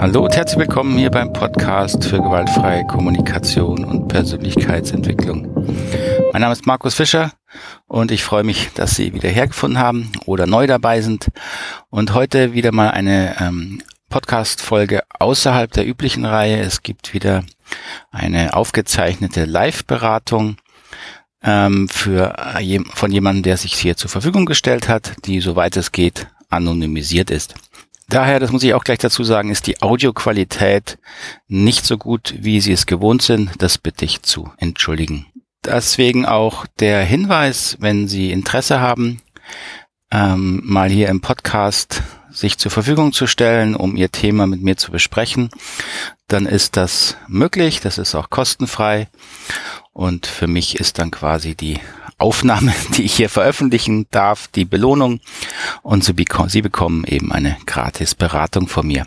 Hallo und herzlich willkommen hier beim Podcast für gewaltfreie Kommunikation und Persönlichkeitsentwicklung. Mein Name ist Markus Fischer und ich freue mich, dass Sie wieder hergefunden haben oder neu dabei sind und heute wieder mal eine ähm, Podcast-Folge außerhalb der üblichen Reihe. Es gibt wieder eine aufgezeichnete Live-Beratung ähm, für von jemandem, der sich hier zur Verfügung gestellt hat, die, soweit es geht, anonymisiert ist. Daher, das muss ich auch gleich dazu sagen, ist die Audioqualität nicht so gut, wie Sie es gewohnt sind. Das bitte ich zu entschuldigen. Deswegen auch der Hinweis, wenn Sie Interesse haben, ähm, mal hier im Podcast sich zur Verfügung zu stellen, um Ihr Thema mit mir zu besprechen, dann ist das möglich. Das ist auch kostenfrei. Und für mich ist dann quasi die Aufnahme, die ich hier veröffentlichen darf, die Belohnung. Und Sie, beko Sie bekommen eben eine gratis Beratung von mir.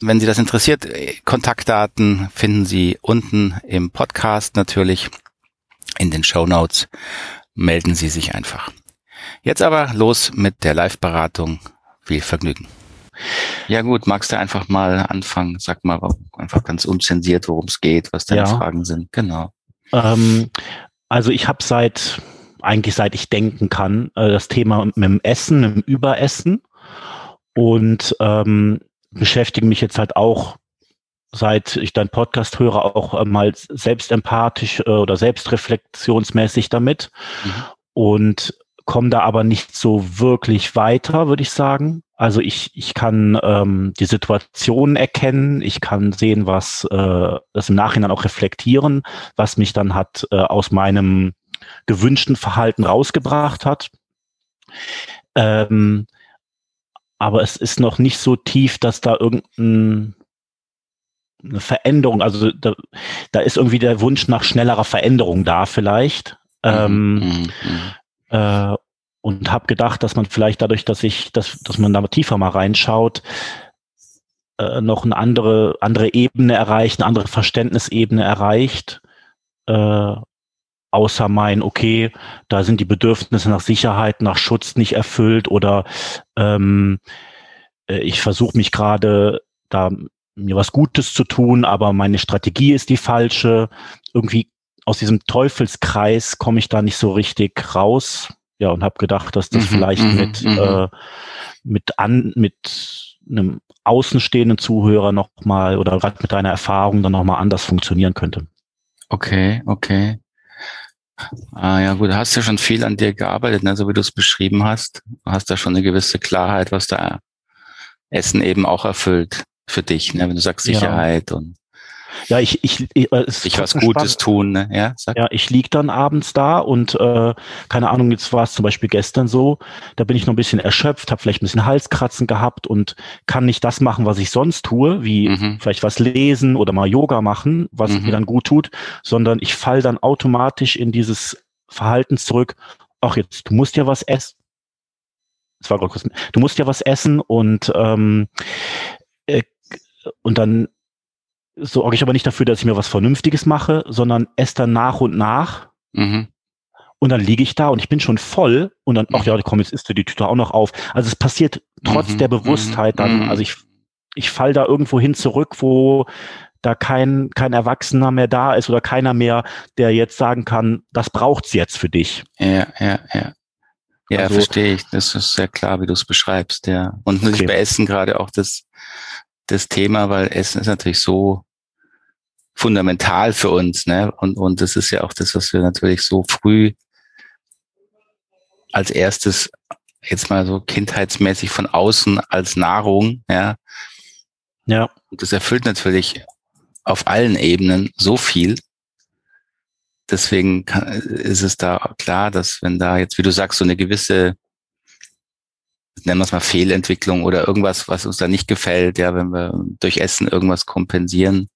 Wenn Sie das interessiert, Kontaktdaten finden Sie unten im Podcast natürlich in den Show Notes. Melden Sie sich einfach. Jetzt aber los mit der Live-Beratung. Viel Vergnügen. Ja gut, magst du einfach mal anfangen? Sag mal einfach ganz unzensiert, worum es geht, was deine ja. Fragen sind. Genau. Ähm, also ich habe seit, eigentlich seit ich denken kann, äh, das Thema mit dem Essen, mit dem Überessen und ähm, beschäftige mich jetzt halt auch, seit ich deinen Podcast höre, auch äh, mal selbstempathisch äh, oder selbstreflexionsmäßig damit mhm. und komme da aber nicht so wirklich weiter, würde ich sagen. Also ich, ich kann ähm, die Situation erkennen, ich kann sehen, was äh, das im Nachhinein auch reflektieren, was mich dann hat äh, aus meinem gewünschten Verhalten rausgebracht hat. Ähm, aber es ist noch nicht so tief, dass da irgendein eine Veränderung, also da, da ist irgendwie der Wunsch nach schnellerer Veränderung da vielleicht. Mhm. Ähm, mhm. Äh, und habe gedacht, dass man vielleicht dadurch, dass ich, dass, dass man da tiefer mal reinschaut, äh, noch eine andere, andere Ebene erreicht, eine andere Verständnisebene erreicht, äh, außer mein, okay, da sind die Bedürfnisse nach Sicherheit, nach Schutz nicht erfüllt oder ähm, äh, ich versuche mich gerade da mir was Gutes zu tun, aber meine Strategie ist die falsche. Irgendwie aus diesem Teufelskreis komme ich da nicht so richtig raus ja, und habe gedacht, dass das mhm, vielleicht mhm, mit, mhm. äh, mit, an, mit einem außenstehenden Zuhörer nochmal oder gerade mit deiner Erfahrung dann nochmal anders funktionieren könnte. Okay, okay. Ah, ja, gut, du hast ja schon viel an dir gearbeitet, ne, so wie du es beschrieben hast. Du hast da schon eine gewisse Klarheit, was da Essen eben auch erfüllt für dich, ne, wenn du sagst Sicherheit ja. und ja, ich, ich, ich, äh, ich was Gutes spannend. tun, ne? Ja, sag. ja ich lieg dann abends da und äh, keine Ahnung, jetzt war es zum Beispiel gestern so, da bin ich noch ein bisschen erschöpft, habe vielleicht ein bisschen Halskratzen gehabt und kann nicht das machen, was ich sonst tue, wie mhm. vielleicht was lesen oder mal Yoga machen, was mhm. mir dann gut tut, sondern ich fall dann automatisch in dieses Verhalten zurück, ach jetzt, du musst ja was essen. Das war kurz, du musst ja was essen und ähm, äh, und dann sorge ich aber nicht dafür, dass ich mir was Vernünftiges mache, sondern esse dann nach und nach. Mhm. Und dann liege ich da und ich bin schon voll und dann, ach mhm. ja, komm, jetzt isst du die Tüte auch noch auf. Also es passiert trotz mhm. der Bewusstheit dann, mhm. also ich, ich fall da irgendwo hin zurück, wo da kein, kein Erwachsener mehr da ist oder keiner mehr, der jetzt sagen kann, das braucht's jetzt für dich. Ja, ja, ja. Ja, also, verstehe ich. Das ist sehr klar, wie du es beschreibst, ja. Und okay. bei Essen gerade auch das, das Thema, weil Essen ist natürlich so fundamental für uns, ne? Und, und das ist ja auch das, was wir natürlich so früh als erstes jetzt mal so kindheitsmäßig von außen als Nahrung, ja. Ja. Und das erfüllt natürlich auf allen Ebenen so viel. Deswegen kann, ist es da klar, dass wenn da jetzt, wie du sagst, so eine gewisse nennen wir es mal Fehlentwicklung oder irgendwas, was uns da nicht gefällt, ja, wenn wir durch Essen irgendwas kompensieren,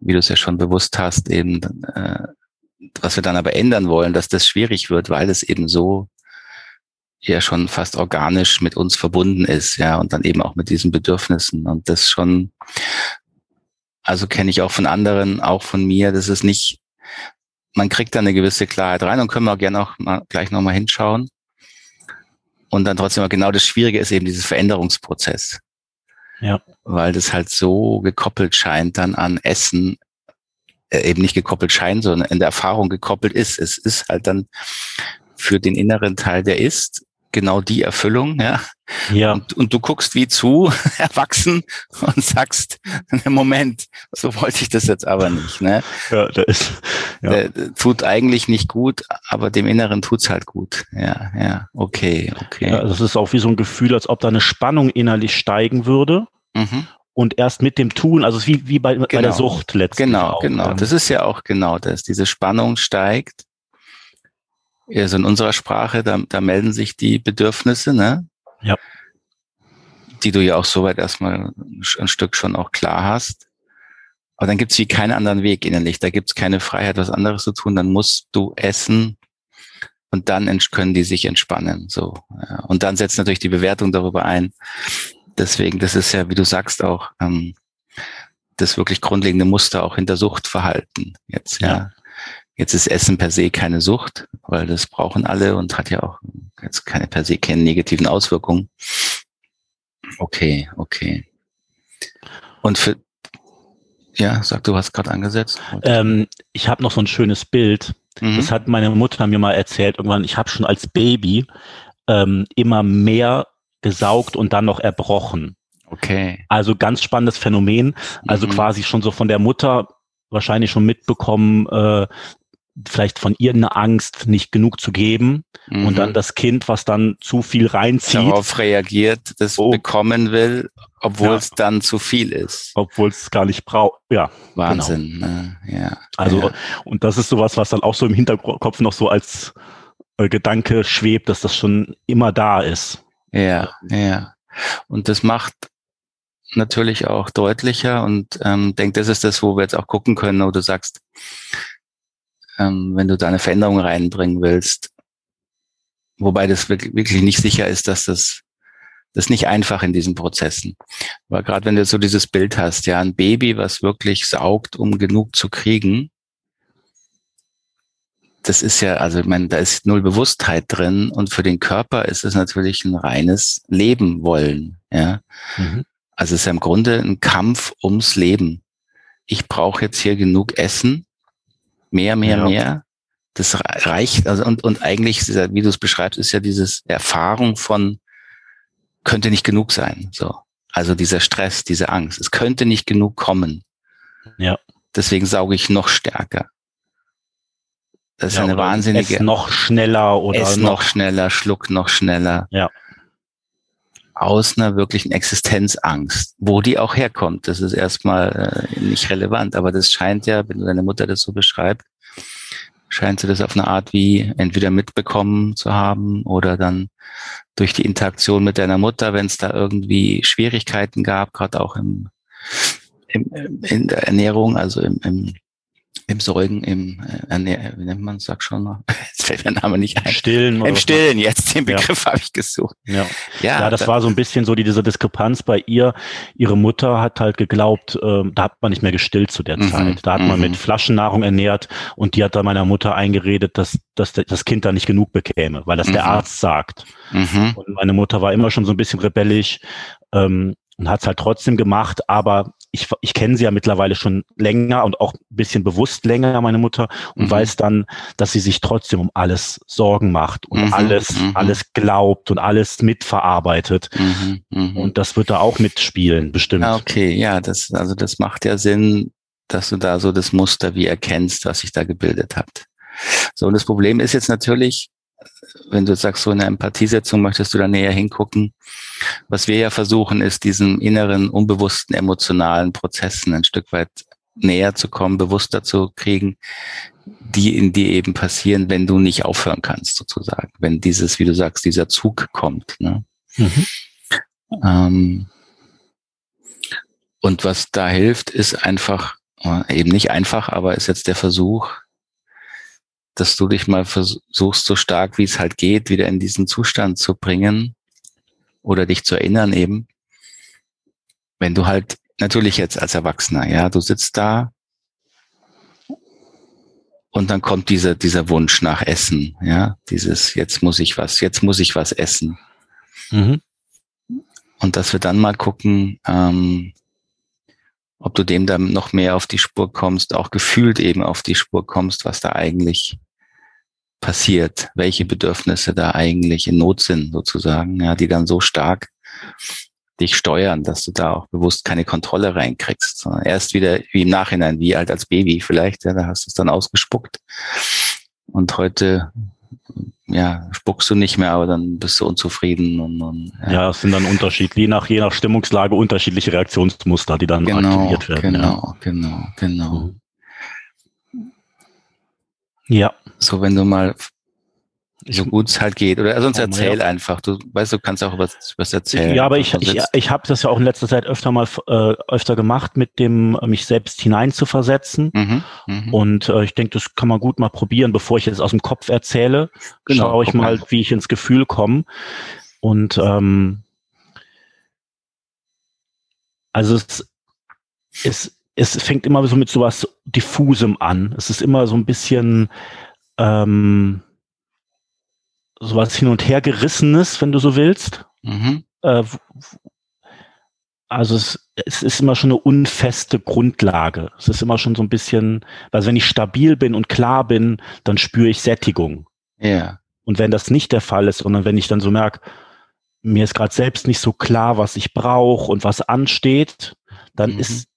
wie du es ja schon bewusst hast, eben, äh, was wir dann aber ändern wollen, dass das schwierig wird, weil es eben so ja schon fast organisch mit uns verbunden ist, ja, und dann eben auch mit diesen Bedürfnissen. Und das schon, also kenne ich auch von anderen, auch von mir, das ist nicht, man kriegt da eine gewisse Klarheit rein und können wir auch gerne auch mal gleich nochmal hinschauen und dann trotzdem genau das Schwierige ist eben dieses Veränderungsprozess. Ja. Weil das halt so gekoppelt scheint dann an Essen, äh, eben nicht gekoppelt scheint, sondern in der Erfahrung gekoppelt ist. Es ist halt dann für den inneren Teil, der ist, genau die Erfüllung, ja. Ja. Und, und du guckst wie zu, erwachsen, und sagst, Moment, so wollte ich das jetzt aber nicht, ne? Ja, da ist, ja. Der, der tut eigentlich nicht gut, aber dem Inneren tut's halt gut. Ja, ja, okay, okay. ja, das ist auch wie so ein Gefühl, als ob da eine Spannung innerlich steigen würde. Mhm. Und erst mit dem Tun, also wie, wie bei, bei der Genau. Sucht letztlich. Genau, auch, genau. ähm, Das ist ja auch genau das. Diese Spannung steigt. Also in unserer Sprache, da, da melden sich die Bedürfnisse, ne? Ja. Die du ja auch soweit erstmal ein Stück schon auch klar hast. Aber dann gibt's wie keinen anderen Weg innerlich. Da gibt's keine Freiheit, was anderes zu tun. Dann musst du essen und dann können die sich entspannen. So. Und dann setzt natürlich die Bewertung darüber ein. Deswegen, das ist ja, wie du sagst, auch ähm, das wirklich grundlegende Muster auch hinter Suchtverhalten. Jetzt, ja. Ja. Jetzt ist Essen per se keine Sucht, weil das brauchen alle und hat ja auch jetzt keine per se keine negativen Auswirkungen. Okay, okay. Und für, ja, sag du hast gerade angesetzt. ähm, ich habe noch so ein schönes Bild. Mhm. Das hat meine Mutter mir mal erzählt. Irgendwann, ich habe schon als Baby ähm, immer mehr gesaugt und dann noch erbrochen. Okay. Also ganz spannendes Phänomen. Also Mhm. quasi schon so von der Mutter wahrscheinlich schon mitbekommen, äh, vielleicht von ihr eine Angst, nicht genug zu geben. Mhm. Und dann das Kind, was dann zu viel reinzieht, darauf reagiert, das Oh. bekommen will, obwohl Ja. es dann zu viel ist. obwohl es gar nicht braucht. Ja, Wahnsinn. Ne? Ja. also ja. und das ist sowas, was dann auch so im Hinterkopf noch so als äh, Gedanke schwebt, dass das schon immer da ist. Ja, ja. Und das macht natürlich auch deutlicher und ähm, denke, das ist das, wo wir jetzt auch gucken können, wo du sagst, ähm, wenn du da eine Veränderung reinbringen willst, wobei das wirklich, nicht sicher ist, dass das das nicht einfach in diesen Prozessen. Weil gerade wenn du so dieses Bild hast, ja, ein Baby, was wirklich saugt, um genug zu kriegen, das ist ja, also ich meine, da ist null Bewusstheit drin und für den Körper ist es natürlich ein reines Leben wollen. Ja, Mhm. also es ist ja im Grunde ein Kampf ums Leben. Ich brauche jetzt hier genug Essen, mehr, mehr, Ja. mehr. Das re- reicht, also und und eigentlich, wie du es beschreibst, ist ja dieses Erfahrung von könnte nicht genug sein. So, also dieser Stress, diese Angst, es könnte nicht genug kommen. Ja. Deswegen sauge ich noch stärker. Das ist Ja, eine wahnsinnige Ess noch schneller oder Ess noch schneller, schluck noch schneller. Ja. Aus einer wirklichen Existenzangst. Wo die auch herkommt, das ist erstmal äh, nicht relevant, aber das scheint ja, wenn deine Mutter das so beschreibt, scheint sie das auf eine Art wie entweder mitbekommen zu haben oder dann durch die Interaktion mit deiner Mutter, wenn es da irgendwie Schwierigkeiten gab, gerade auch im, im, in der Ernährung, also im, im, im Säugen, im äh, Ernähr wie nennt man es, sag schon mal, jetzt fällt mir der Name nicht ein. Stillen. Im was Stillen, jetzt den Ja. Begriff habe ich gesucht. Ja. Ja, Ja, das da- war so ein bisschen so die, diese Diskrepanz bei ihr. Ihre Mutter hat halt geglaubt, ähm, da hat man nicht mehr gestillt zu der Mhm, Zeit. Da hat man mhm. mit Flaschennahrung ernährt und die hat dann meiner Mutter eingeredet, dass, dass der- das Kind da nicht genug bekäme, weil das der Mhm. Arzt sagt. Mhm. Und meine Mutter war immer schon so ein bisschen rebellisch ähm, und hat es halt trotzdem gemacht, aber ich, ich kenne sie ja mittlerweile schon länger und auch ein bisschen bewusst länger, meine Mutter, und Mhm. weiß dann, dass sie sich trotzdem um alles Sorgen macht und Mhm, alles, mhm. alles glaubt und alles mitverarbeitet. Mhm. Mhm. Und das wird da auch mitspielen, bestimmt. Okay, ja, das, also das macht ja Sinn, dass du da so das Muster wie erkennst, was sich da gebildet hat. So, und das Problem ist jetzt natürlich, wenn du sagst, so in der Empathiesetzung möchtest du da näher hingucken. Was wir ja versuchen, ist diesen inneren, unbewussten, emotionalen Prozessen ein Stück weit näher zu kommen, bewusster zu kriegen, die in dir eben passieren, wenn du nicht aufhören kannst, sozusagen. Wenn dieses, wie du sagst, dieser Zug kommt. Ne? Mhm. Ähm, und was da hilft, ist einfach, äh, eben nicht einfach, aber ist jetzt der Versuch, dass du dich mal versuchst, so stark wie es halt geht, wieder in diesen Zustand zu bringen oder dich zu erinnern eben, wenn du halt natürlich jetzt als Erwachsener, ja, du sitzt da und dann kommt dieser, dieser Wunsch nach Essen, ja, dieses, jetzt muss ich was, jetzt muss ich was essen. Mhm. Und dass wir dann mal gucken, ähm, ob du dem dann noch mehr auf die Spur kommst, auch gefühlt eben auf die Spur kommst, was da eigentlich passiert, welche Bedürfnisse da eigentlich in Not sind, sozusagen, ja, die dann so stark dich steuern, dass du da auch bewusst keine Kontrolle reinkriegst, sondern erst wieder wie im Nachhinein, wie alt als Baby vielleicht, ja, da hast du es dann ausgespuckt. Und heute, ja, spuckst du nicht mehr, aber dann bist du unzufrieden und, und ja. ja, es sind dann Unterschied, je nach, je nach Stimmungslage unterschiedliche Reaktionsmuster, die dann genau, aktiviert werden. Genau, ja. genau, genau. Ja. So, wenn du mal so gut es halt geht. Oder sonst erzähl einfach. Du weißt, du kannst auch was, was erzählen. Ja, aber ich, ich, ich habe das ja auch in letzter Zeit öfter mal äh, öfter gemacht, mit dem mich selbst hineinzuversetzen. Mhm, mh. Und äh, ich denke, das kann man gut mal probieren, bevor ich jetzt aus dem Kopf erzähle. Genau, schaue ich mal, wie ich ins Gefühl komme. Und ähm, also es, es, es fängt immer so mit sowas diffusem an. Es ist immer so ein bisschen ähm, sowas hin und her gerissenes, wenn du so willst. Mhm. Äh, also es, es ist immer schon eine unfeste Grundlage. Es ist immer schon so ein bisschen, also wenn ich stabil bin und klar bin, dann spüre ich Sättigung. Ja. Und wenn das nicht der Fall ist, sondern wenn ich dann so merke, mir ist gerade selbst nicht so klar, was ich brauche und was ansteht, dann mhm. ist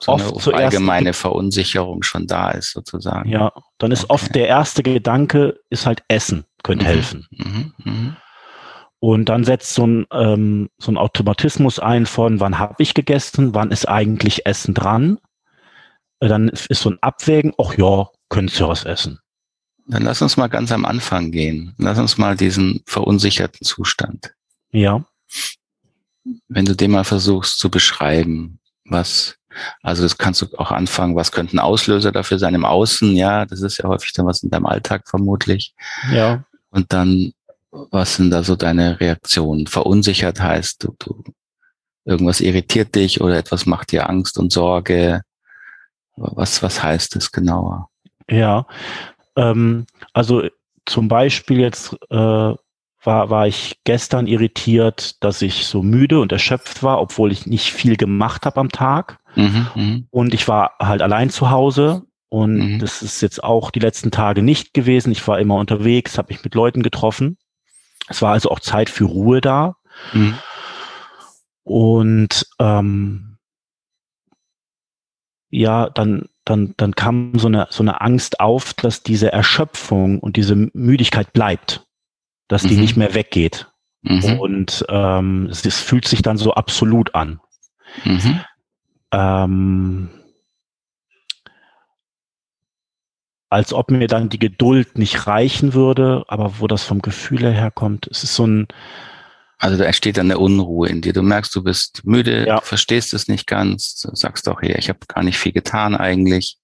so oft eine allgemeine Verunsicherung schon da ist, sozusagen. Ja, dann ist okay. oft der erste Gedanke, ist halt Essen, könnte mhm. helfen. Mhm. Mhm. Und dann setzt so ein, ähm, so ein Automatismus ein von, wann habe ich gegessen, wann ist eigentlich Essen dran. Äh, dann ist so ein Abwägen, ach ja, könntest du was essen. Dann lass uns mal ganz am Anfang gehen. Lass uns mal diesen verunsicherten Zustand. Ja. Wenn du den mal versuchst zu beschreiben, was also das kannst du auch anfangen, was könnten Auslöser dafür sein im Außen, ja, das ist ja häufig dann was in deinem Alltag vermutlich. Ja. Und dann, was sind da so deine Reaktionen? Verunsichert heißt, du, du irgendwas irritiert dich oder etwas macht dir Angst und Sorge. Was, was heißt es genauer? Ja, ähm, also zum Beispiel jetzt äh, war, war ich gestern irritiert, dass ich so müde und erschöpft war, obwohl ich nicht viel gemacht habe am Tag. Mhm, mhm, und ich war halt allein zu Hause und mhm. das ist jetzt auch die letzten Tage nicht gewesen. Ich war immer unterwegs, habe mich mit Leuten getroffen. Es war also auch Zeit für Ruhe da. Mhm. Und ähm, ja, dann, dann, dann kam so eine, so eine Angst auf, dass diese Erschöpfung und diese Müdigkeit bleibt dass die mhm. nicht mehr weggeht. Mhm. Und ähm, es, es, fühlt sich dann so absolut an. Mhm. Ähm, als ob mir dann die Geduld nicht reichen würde, aber wo das vom Gefühl herkommt, es ist so ein also da entsteht dann eine Unruhe in dir. Du merkst, du bist müde, ja. verstehst es nicht ganz, sagst auch, hey, ich habe gar nicht viel getan eigentlich,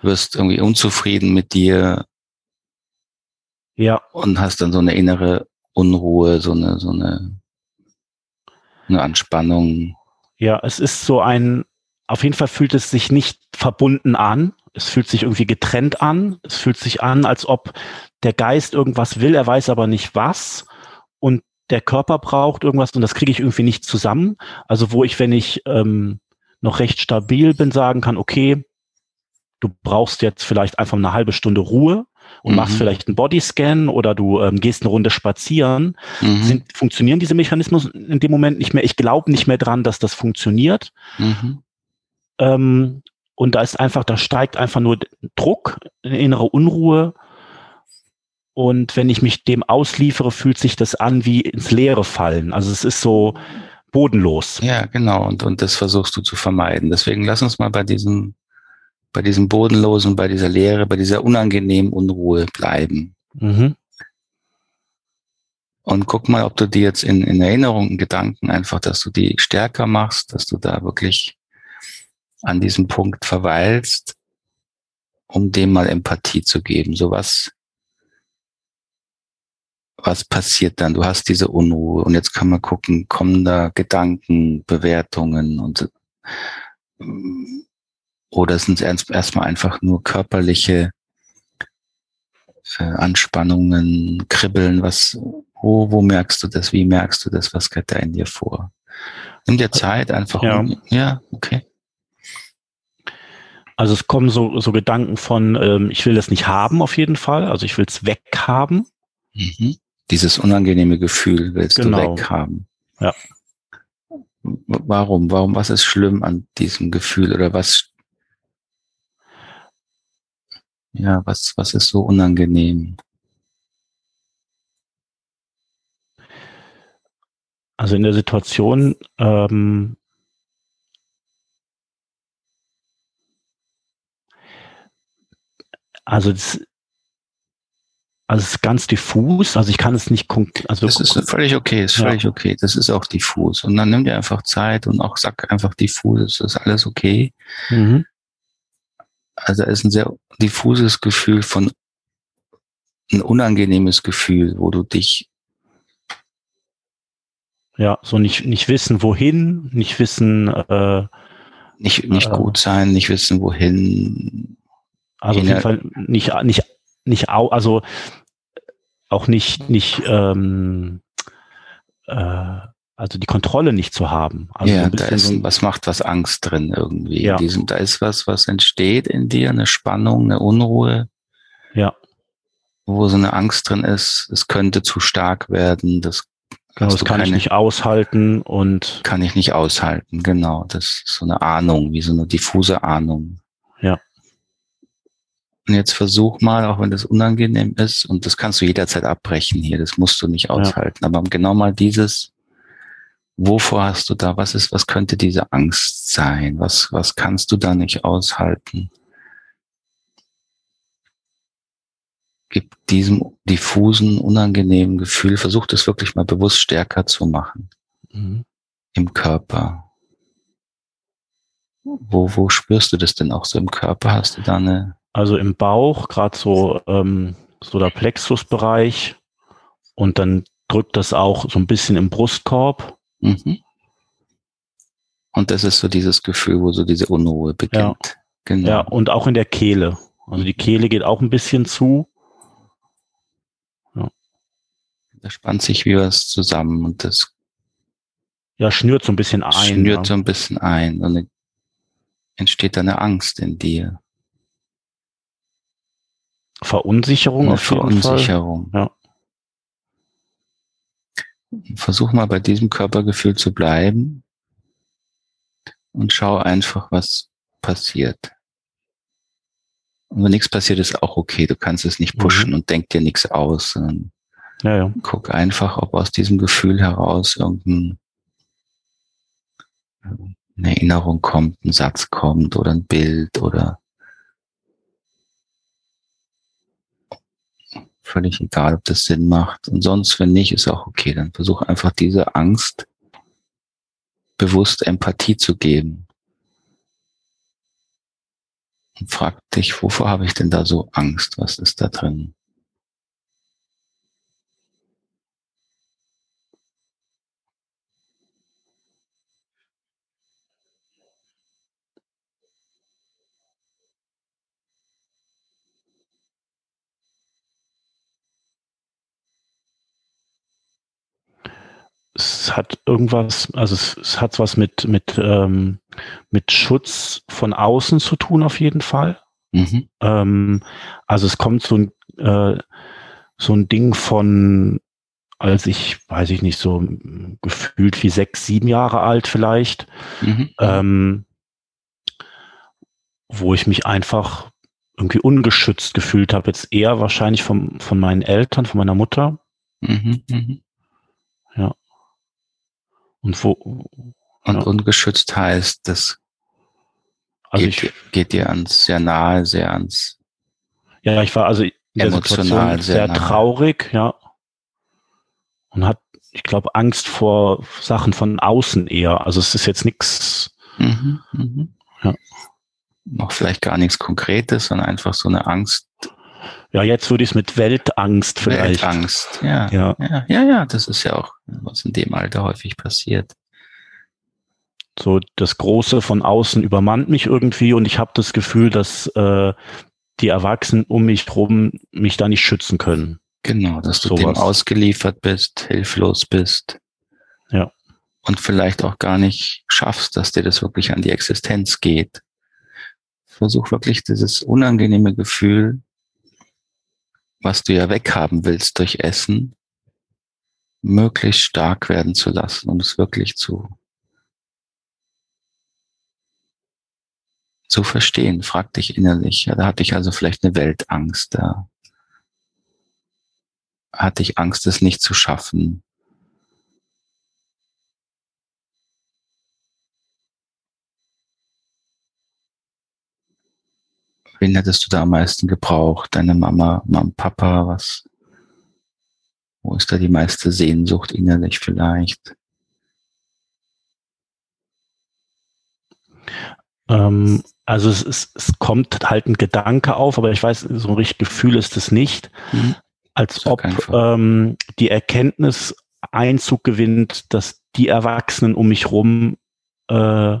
wirst irgendwie unzufrieden mit dir, ja. Und hast dann so eine innere Unruhe, so eine, so eine, eine Anspannung. Ja, es ist so ein, auf jeden Fall fühlt es sich nicht verbunden an. Es fühlt sich irgendwie getrennt an. Es fühlt sich an, als ob der Geist irgendwas will, er weiß aber nicht was. Und der Körper braucht irgendwas und das kriege ich irgendwie nicht zusammen. Also wo ich, wenn ich ähm, noch recht stabil bin, sagen kann, okay, du brauchst jetzt vielleicht einfach eine halbe Stunde Ruhe und mhm. machst vielleicht einen Bodyscan oder du ähm, gehst eine Runde spazieren, mhm. sind, funktionieren diese Mechanismen in dem Moment nicht mehr. Ich glaube nicht mehr dran, dass das funktioniert. Mhm. Ähm, und da ist einfach, da steigt einfach nur Druck, innere Unruhe. Und wenn ich mich dem ausliefere, fühlt sich das an wie ins Leere fallen. Also es ist so bodenlos. Ja, genau. Und, und das versuchst du zu vermeiden. Deswegen lass uns mal bei diesem bei diesem Bodenlosen, bei dieser Leere, bei dieser unangenehmen Unruhe bleiben. Mhm. Und guck mal, ob du dir jetzt in, in Erinnerung, in Gedanken einfach, dass du die stärker machst, dass du da wirklich an diesem Punkt verweilst, um dem mal Empathie zu geben. So was, was passiert dann? Du hast diese Unruhe und jetzt kann man gucken, kommen da Gedanken, Bewertungen und oder sind es erstmal einfach nur körperliche äh, Anspannungen, Kribbeln? Was, Wo, wo merkst du das? Wie merkst du das? Was geht da in dir vor? Nimm dir Zeit einfach. Ja. Um, ja, okay. Also es kommen so, so Gedanken von, ähm, ich will das nicht haben auf jeden Fall, also ich will es weghaben. Mhm. Dieses unangenehme Gefühl willst Genau. du weghaben. Ja. Warum? Warum? Was ist schlimm an diesem Gefühl oder was? Ja, was, was ist so unangenehm? Also in der Situation, ähm, also das, also es ist ganz diffus, also ich kann es nicht konkret, also Das ist völlig okay, ist Ja. völlig okay. Das ist auch diffus. Und dann nimm dir einfach Zeit und auch sag einfach diffus, es ist alles okay. mhm. Also da ist ein sehr diffuses Gefühl von, ein unangenehmes Gefühl, wo du dich, ja, so nicht, nicht wissen, wohin, nicht wissen, äh, nicht, nicht Äh. gut sein, nicht wissen wohin. Also auf jeden Fall nicht, nicht, nicht, au, also auch nicht, nicht, ähm, äh, also die Kontrolle nicht zu haben. Also so ja, ein da ist so was macht was Angst drin irgendwie. Ja. In diesem, da ist was, was entsteht in dir, eine Spannung, eine Unruhe, ja, wo so eine Angst drin ist. Es könnte zu stark werden. Das, genau, das kann ich keine- nicht aushalten und kann ich nicht aushalten. Genau, das ist so eine Ahnung, wie so eine diffuse Ahnung. Ja. Und jetzt versuch mal, auch wenn das unangenehm ist, und das kannst du jederzeit abbrechen hier, das musst du nicht aushalten, aber genau mal dieses, wovor hast du da, was ist, was könnte diese Angst sein? Was, was kannst du da nicht aushalten? Gib diesem diffusen, unangenehmen Gefühl, versuch das wirklich mal bewusst stärker zu machen mhm. im Körper. Wo, wo spürst du das denn auch so im Körper? Hast du da eine, also im Bauch, gerade so, ähm, so der Plexusbereich und dann drückt das auch so ein bisschen im Brustkorb. Mhm. Und das ist so dieses Gefühl, wo so diese Unruhe beginnt. Genau. Ja, und auch in der Kehle. Also die Kehle geht auch ein bisschen zu. Da spannt sich wie was zusammen und das Ja, schnürt so ein bisschen ein. schnürt ja. so ein bisschen ein. Und dann entsteht da eine Angst in dir. Verunsicherung auf. Verunsicherung. Ja. Versuch mal bei diesem Körpergefühl zu bleiben und schau einfach, was passiert. Und wenn nichts passiert, ist auch okay. Du kannst es nicht pushen und denk dir nichts aus, sondern Ja, ja. guck einfach, ob aus diesem Gefühl heraus irgendein eine Erinnerung kommt, ein Satz kommt oder ein Bild oder völlig egal, ob das Sinn macht. Und sonst, wenn nicht, ist auch okay. Dann versuch einfach diese Angst bewusst Empathie zu geben. Und frag dich, wovor habe ich denn da so Angst? Was ist da drin? Es hat irgendwas, also es, es hat was mit, mit, ähm, mit Schutz von außen zu tun, auf jeden Fall. Mhm. Ähm, also es kommt so ein, äh, so ein Ding von, als ich, weiß ich nicht, so gefühlt wie sechs, sieben Jahre alt vielleicht, Mhm. ähm, wo ich mich einfach irgendwie ungeschützt gefühlt habe. Jetzt eher wahrscheinlich vom, von meinen Eltern, von meiner Mutter. Mhm. Und wo, Und Ja. ungeschützt heißt, das also geht, ich, dir- geht dir ans sehr nahe, sehr ans ja, ich war also in der Emotional Situation sehr sehr traurig, ja. Und hat, ich glaube, Angst vor Sachen von außen eher. Also es ist jetzt nichts, Mhm. Mhm. Ja. Noch vielleicht gar nichts Konkretes, sondern einfach so eine Angst, ja, jetzt würde ich es mit Weltangst vielleicht. Weltangst. Ja. Ja, ja, ja, ja, das ist ja auch, was in dem Alter häufig passiert. so das Große von außen übermannt mich irgendwie und ich habe das Gefühl, dass äh, die Erwachsenen um mich drum mich da nicht schützen können. Genau, dass du Sowas. dem ausgeliefert bist, hilflos bist. Ja. Und vielleicht auch gar nicht schaffst, dass dir das wirklich an die Existenz geht. Versuch wirklich dieses unangenehme Gefühl, was du ja weghaben willst durch Essen, möglichst stark werden zu lassen und es wirklich zu, zu verstehen. Frag dich innerlich. Ja, da hatte ich also vielleicht eine Weltangst. Da hatte ich Angst, es nicht zu schaffen. Wen hättest du da am meisten gebraucht? Deine Mama, Mama, Papa, was? Wo ist da die meiste Sehnsucht innerlich vielleicht? Ähm, also es, es, es kommt halt ein Gedanke auf, aber ich weiß, so ein richtiges Gefühl ist es nicht. Mhm als ob ähm, die Erkenntnis Einzug gewinnt, dass die Erwachsenen um mich rum äh,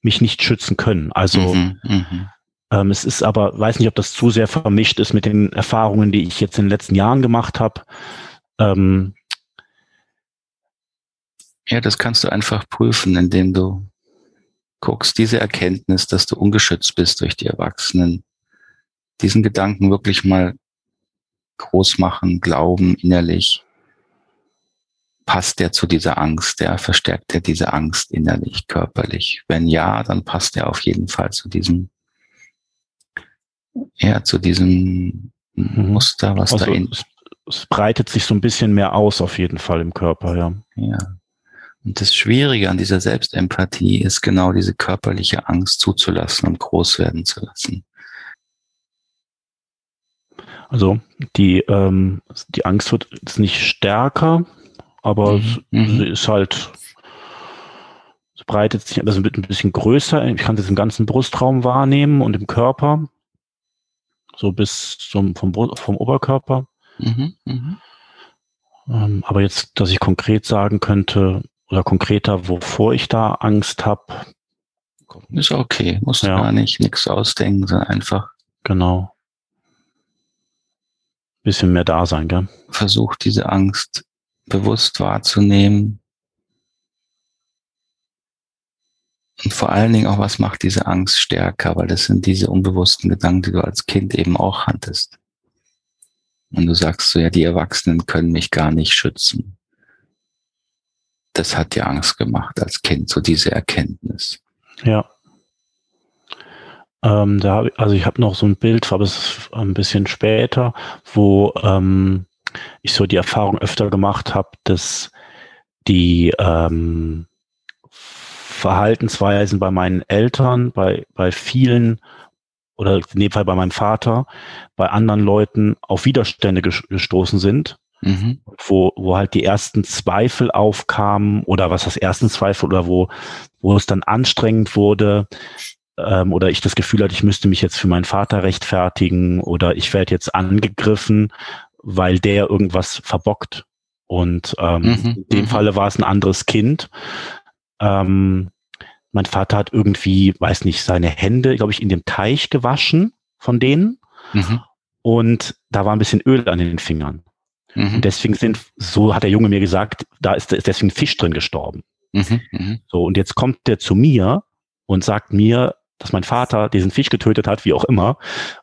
mich nicht schützen können. Also mhm, mhm, ähm, es ist aber, weiß nicht, ob das zu sehr vermischt ist mit den Erfahrungen, die ich jetzt in den letzten Jahren gemacht habe. Ähm, ja, das kannst du einfach prüfen, indem du guckst, diese Erkenntnis, dass du ungeschützt bist durch die Erwachsenen, diesen Gedanken wirklich mal groß machen, glauben innerlich, passt der zu dieser Angst, der verstärkt er diese Angst innerlich, körperlich. Wenn ja, dann passt er auf jeden Fall zu diesem, ja, zu diesem mhm. Muster, was also da in. Es, es breitet sich so ein bisschen mehr aus, auf jeden Fall im Körper, ja. Ja. Und das Schwierige an dieser Selbstempathie ist genau diese körperliche Angst zuzulassen und groß werden zu lassen. Also die, ähm, die Angst wird jetzt nicht stärker, aber mhm. sie ist halt, es breitet sich, also wird ein bisschen größer. Ich kann das im ganzen Brustraum wahrnehmen und im Körper. So bis zum, vom, vom Oberkörper. Mhm. Mhm. Ähm, aber jetzt, dass ich konkret sagen könnte, oder konkreter, wovor ich da Angst habe. Ist okay, muss ja. gar nicht nichts ausdenken, sondern einfach. Genau bisschen mehr da sein, gell? Versucht diese Angst bewusst wahrzunehmen. Und vor allen Dingen auch, was macht diese Angst stärker? Weil das sind diese unbewussten Gedanken, die du als Kind eben auch hattest. Und du sagst so, ja, die Erwachsenen können mich gar nicht schützen. Das hat dir Angst gemacht als Kind, so diese Erkenntnis. Ja. Ähm, da hab, also ich habe noch so ein Bild, aber es ist ein bisschen später, wo ähm, ich so die Erfahrung öfter gemacht habe, dass die ähm, Verhaltensweisen bei meinen Eltern, bei, bei vielen oder in dem Fall bei meinem Vater, bei anderen Leuten auf Widerstände gestoßen sind. Mhm. Wo, wo halt die ersten Zweifel aufkamen oder was das ersten Zweifel oder wo, wo es dann anstrengend wurde, ähm, oder ich das Gefühl hatte, ich müsste mich jetzt für meinen Vater rechtfertigen oder ich werde jetzt angegriffen, weil der irgendwas verbockt. Und ähm, mhm, in dem mhm. Falle war es ein anderes Kind. Ähm, mein Vater hat irgendwie, weiß nicht, seine Hände, glaube ich, in dem Teich gewaschen von denen. Mhm. Und da war ein bisschen Öl an den Fingern. Mhm. Und deswegen sind, so hat der Junge mir gesagt, da ist, ist deswegen ein Fisch drin gestorben. Mhm, mhm. So, und jetzt kommt der zu mir und sagt mir, dass mein Vater diesen Fisch getötet hat, wie auch immer.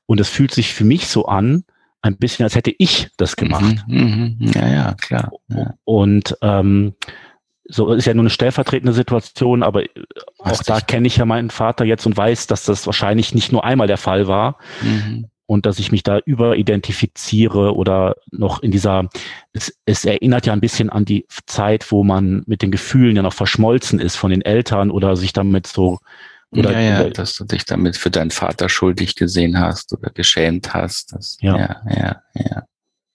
Und es fühlt sich für mich so an, ein bisschen, als hätte ich das gemacht. Mhm, mh. Ja, ja, klar. Ja. Und ähm, so ist ja nur eine stellvertretende Situation, aber auch da kenne ich ja meinen Vater jetzt und weiß, dass das wahrscheinlich nicht nur einmal der Fall war. Mhm. Und dass ich mich da überidentifiziere oder noch in dieser, es, es erinnert ja ein bisschen an die Zeit, wo man mit den Gefühlen ja noch verschmolzen ist von den Eltern oder sich damit so oder, ja, ja, dass du dich damit für deinen Vater schuldig gesehen hast oder geschämt hast. Das, ja. ja, ja, ja.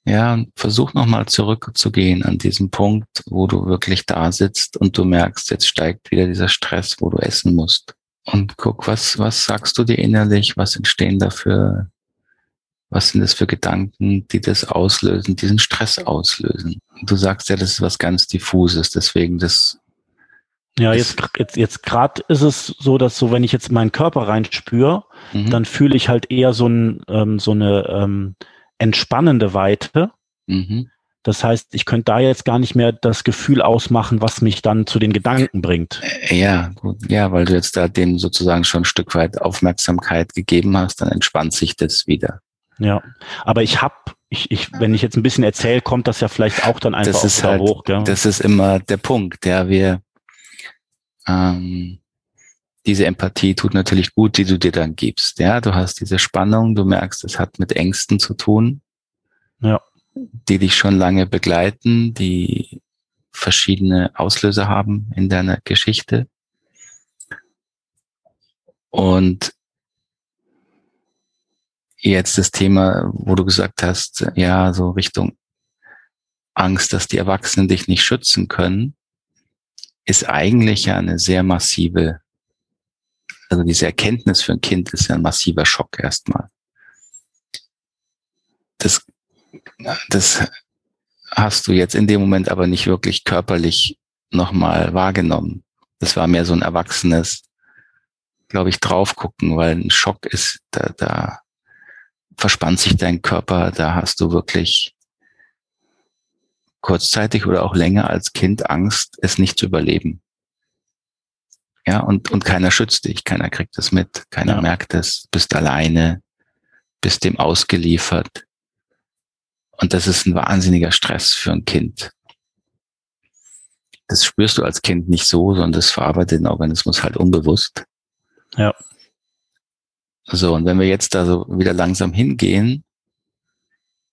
Ja, und versuch nochmal zurückzugehen an diesen Punkt, wo du wirklich da sitzt und du merkst, jetzt steigt wieder dieser Stress, wo du essen musst. Und guck, was, was sagst du dir innerlich? Was entstehen dafür? Was sind das für Gedanken, die das auslösen, diesen Stress auslösen? Du sagst ja, das ist was ganz diffuses, deswegen das ja, jetzt, jetzt, jetzt gerade ist es so, dass so, wenn ich jetzt meinen Körper reinspüre, mhm. dann fühle ich halt eher so, ein, ähm, so eine ähm, entspannende Weite. Mhm. Das heißt, ich könnte da jetzt gar nicht mehr das Gefühl ausmachen, was mich dann zu den Gedanken bringt. Äh, ja, gut. Ja, weil du jetzt da dem sozusagen schon ein Stück weit Aufmerksamkeit gegeben hast, dann entspannt sich das wieder. Ja, aber ich habe, ich, ich, wenn ich jetzt ein bisschen erzähle, kommt das ja vielleicht auch dann einfach das ist halt, hoch. Gell? Das ist immer der Punkt, der wir ähm, diese Empathie tut natürlich gut, die du dir dann gibst. Ja, du hast diese Spannung, du merkst, es hat mit Ängsten zu tun. Ja. Die dich schon lange begleiten, die verschiedene Auslöser haben in deiner Geschichte. Und jetzt das Thema, wo du gesagt hast, ja, so Richtung Angst, dass die Erwachsenen dich nicht schützen können, ist eigentlich ja eine sehr massive also diese Erkenntnis für ein Kind ist ja ein massiver Schock erstmal. Das, das hast du jetzt in dem Moment aber nicht wirklich körperlich nochmal wahrgenommen. Das war mehr so ein erwachsenes, glaube ich, draufgucken, weil ein Schock ist, da, da verspannt sich dein Körper, da hast du wirklich kurzzeitig oder auch länger als Kind Angst, es nicht zu überleben. Ja, und, und keiner schützt dich, keiner kriegt es mit, keiner ja. merkt es, bist alleine, bist dem ausgeliefert. Und das ist ein wahnsinniger Stress für ein Kind. Das spürst du als Kind nicht so, sondern das verarbeitet den Organismus halt unbewusst. Ja. So, und wenn wir jetzt da so wieder langsam hingehen,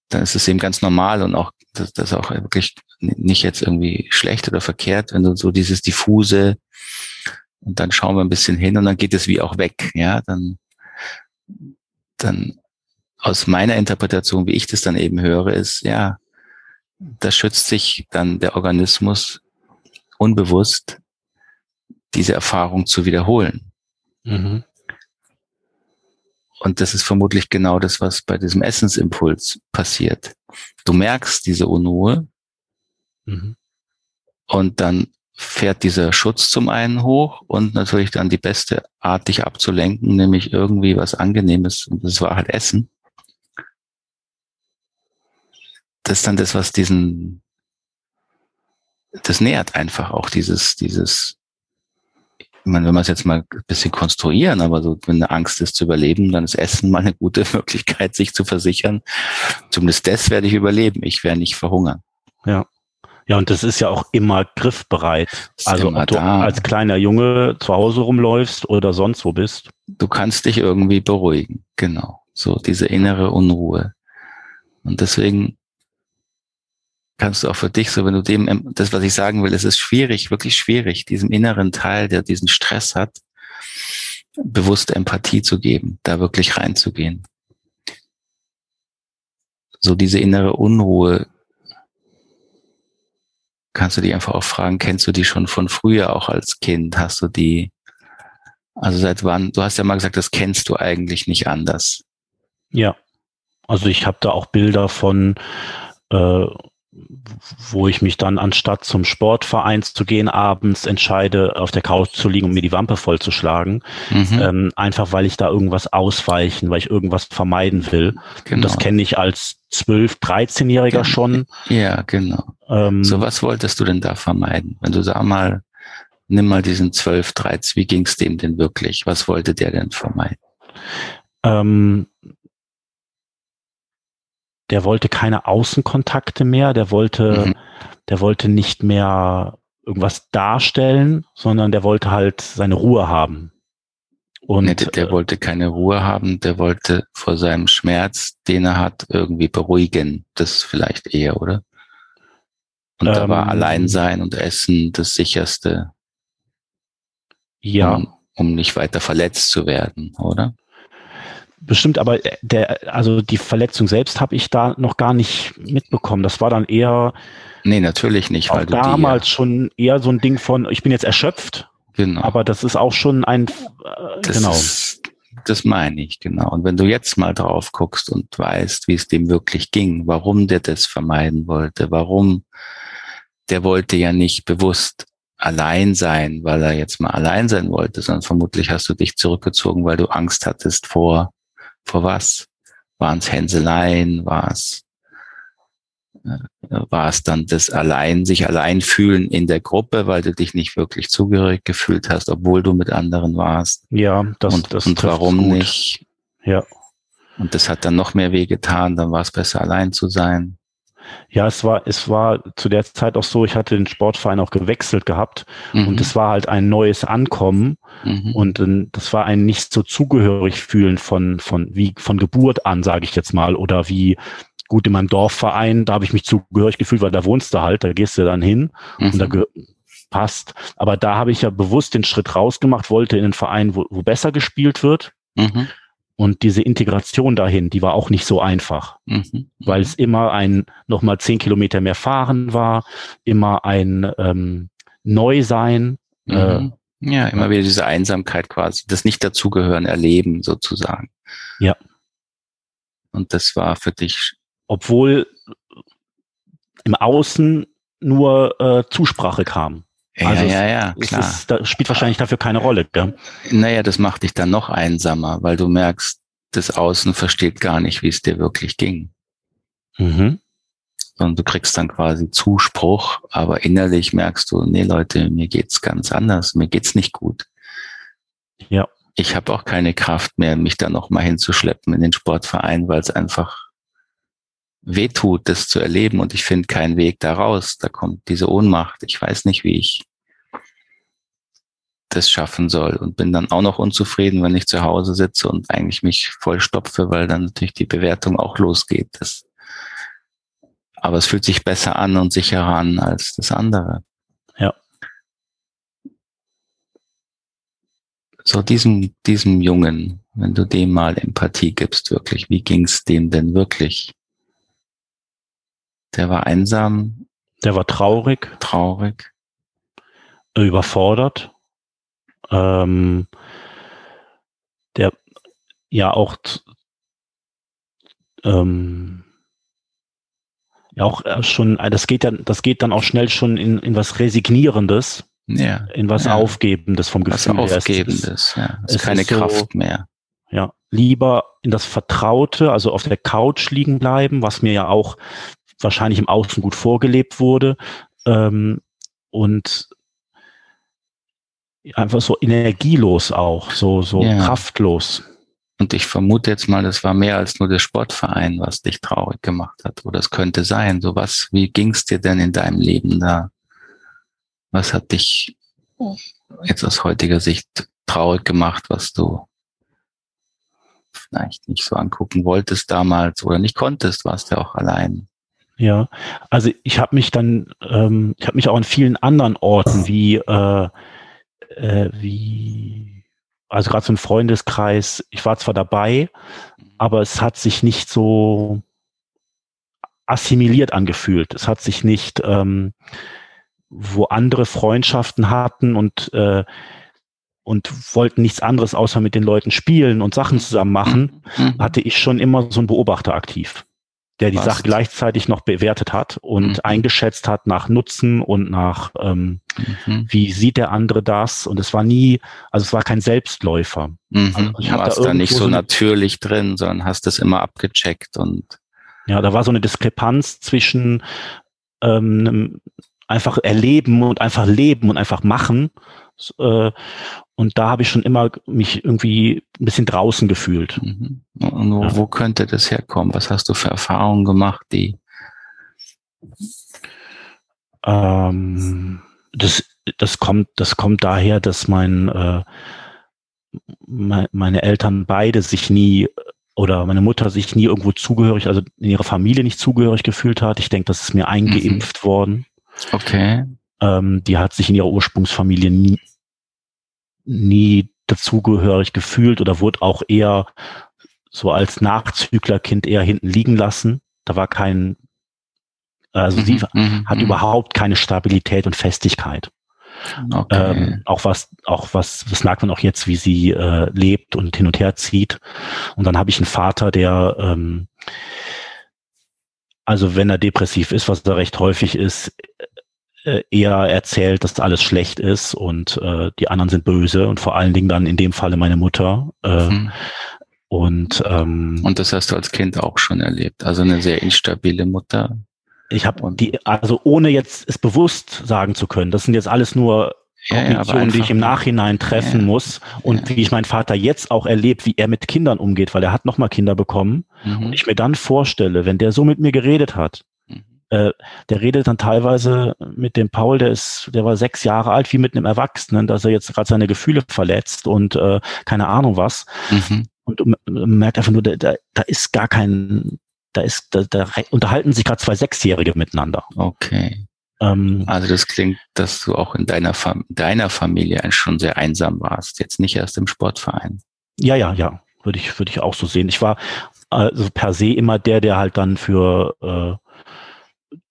dann ist es eben ganz normal und auch, das, das auch wirklich nicht jetzt irgendwie schlecht oder verkehrt, wenn du so dieses diffuse, und dann schauen wir ein bisschen hin und dann geht es wie auch weg. Ja, dann, dann aus meiner Interpretation, wie ich das dann eben höre, ist, ja, da schützt sich dann der Organismus unbewusst, diese Erfahrung zu wiederholen. Mhm. Und das ist vermutlich genau das, was bei diesem Essensimpuls passiert. Du merkst diese Unruhe mhm. und dann fährt dieser Schutz zum einen hoch und natürlich dann die beste Art, dich abzulenken, nämlich irgendwie was Angenehmes. Und das war halt Essen. Das ist dann das, was diesen, das nährt einfach auch dieses, dieses, ich meine, wenn wir es jetzt mal ein bisschen konstruieren, aber so, wenn eine Angst ist zu überleben, dann ist Essen mal eine gute Möglichkeit, sich zu versichern. Zumindest das werde ich überleben. Ich werde nicht verhungern. Ja. Ja, und das ist ja auch immer griffbereit. also ob du da. als kleiner Junge zu Hause rumläufst oder sonst wo bist. Du kannst dich irgendwie beruhigen, genau. So diese innere Unruhe. Und deswegen kannst du auch für dich so, wenn du dem, das, was ich sagen will, es ist schwierig, wirklich schwierig, diesem inneren Teil, der diesen Stress hat, bewusste Empathie zu geben, da wirklich reinzugehen. So diese innere Unruhe kannst du die einfach auch fragen, kennst du die schon von früher auch als Kind? Hast du die, also seit wann, du hast ja mal gesagt, das kennst du eigentlich nicht anders. Ja, also ich habe da auch Bilder von, äh, wo ich mich dann anstatt zum Sportverein zu gehen abends entscheide, auf der Couch zu liegen und mir die Wampe vollzuschlagen. Mhm. Ähm, einfach weil ich da irgendwas ausweichen, weil ich irgendwas vermeiden will. Genau. Und das genau. kenne ich als 12-, 13-Jähriger schon. Ja, genau. Ähm, so was wolltest du denn da vermeiden? Wenn du sag mal, nimm mal diesen 12, 13, wie ging es dem denn wirklich? Was wollte der denn vermeiden? Ähm, der wollte keine Außenkontakte mehr, der wollte, mhm. der wollte nicht mehr irgendwas darstellen, sondern der wollte halt seine Ruhe haben. Und nee, der, der, äh, wollte keine Ruhe haben, der wollte vor seinem Schmerz, den er hat, irgendwie beruhigen. Das vielleicht eher, oder? Und ähm, da war ähm, Alleinsein und Essen das sicherste. Ja. Um, um nicht weiter verletzt zu werden, oder? Bestimmt, aber der, also die Verletzung selbst habe ich da noch gar nicht mitbekommen. Das war dann eher. Nee, natürlich nicht. Weil damals die, schon eher so ein Ding von, ich bin jetzt erschöpft. Genau. Aber das ist auch schon ein, äh, das genau. Ist, das meine ich, genau. Und wenn du jetzt mal drauf guckst und weißt, wie es dem wirklich ging, warum der das vermeiden wollte, warum der wollte ja nicht bewusst allein sein, weil er jetzt mal allein sein wollte, sondern vermutlich hast du dich zurückgezogen, weil du Angst hattest vor vor was? Waren es Hänseleien? War es war es dann das allein, sich allein fühlen in der Gruppe, weil du dich nicht wirklich zugehörig gefühlt hast, obwohl du mit anderen warst. Ja, das, und, das und warum gut. nicht? Ja. Und das hat dann noch mehr wehgetan, dann war es besser allein zu sein. Ja, es war, es war zu der Zeit auch so, ich hatte den Sportverein auch gewechselt gehabt mhm. und es war halt ein neues Ankommen mhm. und äh, das war ein nicht so zugehörig fühlen von, von, wie von Geburt an, sage ich jetzt mal, oder wie gut in meinem Dorfverein, da habe ich mich zugehörig gefühlt, weil da wohnst du halt, da gehst du dann hin mhm. und da passt. Aber da habe ich ja bewusst den Schritt rausgemacht, wollte in einen Verein, wo, wo besser gespielt wird. Mhm. Und diese Integration dahin, die war auch nicht so einfach, mhm. weil es immer ein nochmal zehn Kilometer mehr fahren war, immer ein ähm, Neusein. Mhm. Äh, ja, immer wieder diese Einsamkeit quasi, das Nicht-Dazugehören erleben sozusagen. Ja. Und das war für dich. Obwohl im Außen nur äh, Zusprache kam. Ja, also ja, ja, klar. Ist, das spielt wahrscheinlich dafür keine Rolle, gell? Naja, das macht dich dann noch einsamer, weil du merkst, das Außen versteht gar nicht, wie es dir wirklich ging. Mhm. Und du kriegst dann quasi Zuspruch, aber innerlich merkst du, nee Leute, mir geht's ganz anders, mir geht's nicht gut. Ja. Ich habe auch keine Kraft mehr, mich da noch mal hinzuschleppen in den Sportverein, weil es einfach wehtut, das zu erleben und ich finde keinen Weg da raus. Da kommt diese Ohnmacht. Ich weiß nicht, wie ich das schaffen soll und bin dann auch noch unzufrieden, wenn ich zu Hause sitze und eigentlich mich vollstopfe, weil dann natürlich die Bewertung auch losgeht. Das, aber es fühlt sich besser an und sicherer an als das andere. Ja. So diesem, diesem Jungen, wenn du dem mal Empathie gibst, wirklich, wie ging's dem denn wirklich? Der war einsam. Der war traurig. Traurig. Überfordert. Ähm, der ja auch ähm, ja auch äh, schon, äh, das geht dann, das geht dann auch schnell schon in, in was Resignierendes, ja, in was ja. Aufgebendes vom Gefühl was Aufgebendes, ja. Es ist keine ist Kraft so, mehr. Ja, lieber in das Vertraute, also auf der Couch liegen bleiben, was mir ja auch wahrscheinlich im Außen gut vorgelebt wurde ähm, und einfach so energielos auch, so, so ja. kraftlos. Und ich vermute jetzt mal, das war mehr als nur der Sportverein, was dich traurig gemacht hat. Oder es könnte sein. So was, wie ging es dir denn in deinem Leben da? Was hat dich jetzt aus heutiger Sicht traurig gemacht, was du vielleicht nicht so angucken wolltest damals oder nicht konntest, warst du auch allein. Ja, also ich habe mich dann, ähm, ich habe mich auch an vielen anderen Orten wie, äh, äh, wie, also gerade so ein Freundeskreis, ich war zwar dabei, aber es hat sich nicht so assimiliert angefühlt. Es hat sich nicht, ähm, wo andere Freundschaften hatten und äh, und wollten nichts anderes außer mit den Leuten spielen und Sachen zusammen machen, mhm. hatte ich schon immer so einen Beobachter aktiv der die Was? Sache gleichzeitig noch bewertet hat und mhm. eingeschätzt hat nach Nutzen und nach ähm, mhm. wie sieht der andere das und es war nie, also es war kein Selbstläufer. Mhm. Also ich du warst da, da nicht so, so natürlich drin, sondern hast das immer abgecheckt und ja, da war so eine Diskrepanz zwischen ähm, einfach erleben und einfach leben und einfach machen äh, und da habe ich schon immer mich irgendwie ein bisschen draußen gefühlt. Mhm. Und wo, ja. wo könnte das herkommen? Was hast du für Erfahrungen gemacht, die? Ähm, das, das kommt, das kommt daher, dass mein, äh, me meine Eltern beide sich nie oder meine Mutter sich nie irgendwo zugehörig, also in ihrer Familie nicht zugehörig gefühlt hat. Ich denke, das ist mir eingeimpft mhm. worden. Okay. Ähm, die hat sich in ihrer Ursprungsfamilie nie, nie dazugehörig gefühlt oder wurde auch eher so als Nachzüglerkind eher hinten liegen lassen. Da war kein, also mhm, sie mhm, hat mhm. überhaupt keine Stabilität und Festigkeit. Okay. Ähm, auch was, auch was, das merkt man auch jetzt, wie sie äh, lebt und hin und her zieht. Und dann habe ich einen Vater, der, ähm, also wenn er depressiv ist, was er recht häufig ist, eher erzählt, dass alles schlecht ist und äh, die anderen sind böse und vor allen Dingen dann in dem Falle meine Mutter. Äh, mhm. Und, ähm, und das hast du als Kind auch schon erlebt. Also eine sehr instabile Mutter. Ich habe die, also ohne jetzt es bewusst sagen zu können, das sind jetzt alles nur ja, ja, die ich im Nachhinein treffen ja, muss und wie ich meinen Vater jetzt auch erlebt, wie er mit Kindern umgeht, weil er hat nochmal Kinder bekommen. Mhm. Und ich mir dann vorstelle, wenn der so mit mir geredet hat. Äh, der redet dann teilweise mit dem Paul, der ist, der war sechs Jahre alt, wie mit einem Erwachsenen, dass er jetzt gerade seine Gefühle verletzt und äh, keine Ahnung was. Mhm. Und man merkt einfach nur, da, da, ist gar kein, da ist, da, da unterhalten sich gerade zwei Sechsjährige miteinander. Okay. Ähm, also das klingt, dass du auch in deiner, Fam deiner Familie schon sehr einsam warst, jetzt nicht erst im Sportverein. Ja, ja, ja, würde ich, würde ich auch so sehen. Ich war also per se immer der, der halt dann für, äh,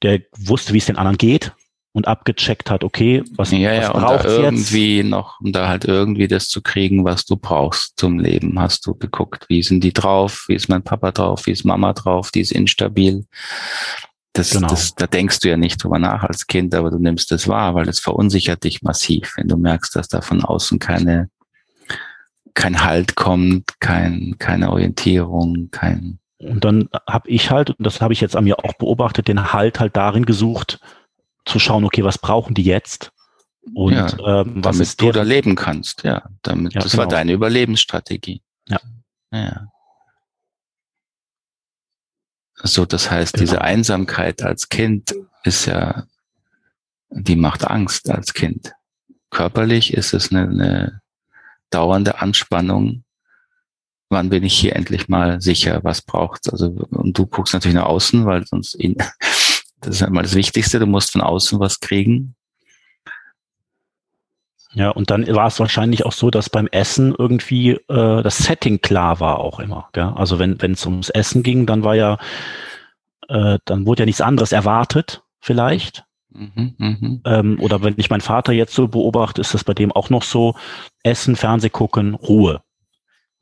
der wusste, wie es den anderen geht und abgecheckt hat, okay, was, ja, ja, was braucht irgendwie jetzt? noch, um da halt irgendwie das zu kriegen, was du brauchst zum Leben, hast du geguckt, wie sind die drauf, wie ist mein Papa drauf, wie ist Mama drauf, die ist instabil. Das, genau. das, da denkst du ja nicht drüber nach als Kind, aber du nimmst es wahr, weil es verunsichert dich massiv, wenn du merkst, dass da von außen keine, kein Halt kommt, kein, keine Orientierung, kein. Und dann habe ich halt, und das habe ich jetzt an mir auch beobachtet, den Halt halt darin gesucht, zu schauen, okay, was brauchen die jetzt? Und ja, ähm, was damit du da leben kannst, ja. Damit, ja, das genau. war deine Überlebensstrategie. Ja. ja. So, das heißt, genau. diese Einsamkeit als Kind ist ja, die macht Angst als Kind. Körperlich ist es eine, eine dauernde Anspannung. Wann bin ich hier endlich mal sicher? Was braucht's? Also, und du guckst natürlich nach außen, weil sonst in, das ist einmal das Wichtigste. Du musst von außen was kriegen. Ja, und dann war es wahrscheinlich auch so, dass beim Essen irgendwie äh, das Setting klar war auch immer. Gell? Also wenn wenn es ums Essen ging, dann war ja, äh, dann wurde ja nichts anderes erwartet, vielleicht. Mhm, mh. ähm, oder wenn ich meinen Vater jetzt so beobachte, ist das bei dem auch noch so: Essen, Fernseh gucken, Ruhe.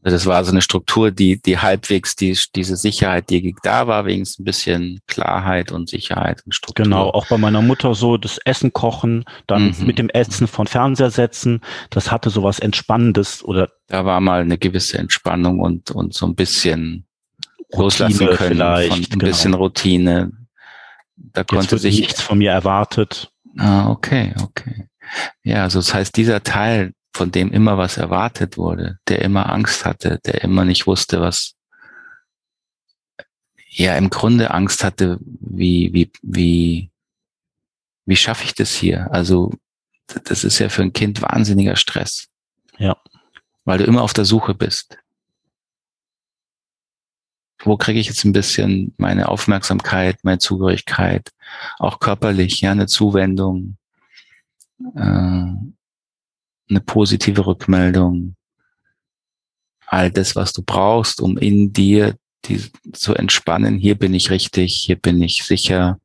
Das war so eine Struktur, die, die halbwegs die, diese Sicherheit, die da war, wegen ein bisschen Klarheit und Sicherheit und Struktur. Genau, auch bei meiner Mutter so das Essen kochen, dann mhm. mit dem Essen von Fernseher setzen, das hatte so was Entspannendes oder. Da war mal eine gewisse Entspannung und, und so ein bisschen Routine loslassen können vielleicht, von ein genau. bisschen Routine. Da Jetzt konnte sich nichts von mir erwartet. Ah, okay, okay. Ja, also das heißt, dieser Teil von dem immer was erwartet wurde, der immer Angst hatte, der immer nicht wusste, was, ja, im Grunde Angst hatte, wie, wie, wie, wie schaffe ich das hier? Also, das ist ja für ein Kind wahnsinniger Stress. Ja. Weil du immer auf der Suche bist. Wo kriege ich jetzt ein bisschen meine Aufmerksamkeit, meine Zugehörigkeit, auch körperlich, ja, eine Zuwendung, äh, eine positive Rückmeldung, all das, was du brauchst, um in dir die, zu entspannen. Hier bin ich richtig, hier bin ich sicher,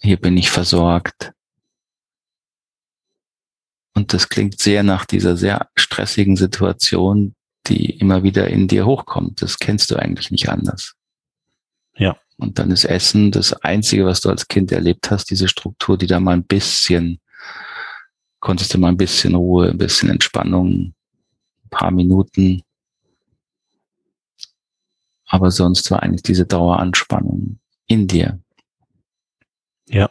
hier bin ich versorgt. Und das klingt sehr nach dieser sehr stressigen Situation, die immer wieder in dir hochkommt. Das kennst du eigentlich nicht anders. Ja. Und dann ist Essen das Einzige, was du als Kind erlebt hast, diese Struktur, die da mal ein bisschen konntest du mal ein bisschen Ruhe, ein bisschen Entspannung, ein paar Minuten. Aber sonst war eigentlich diese Daueranspannung in dir. Ja.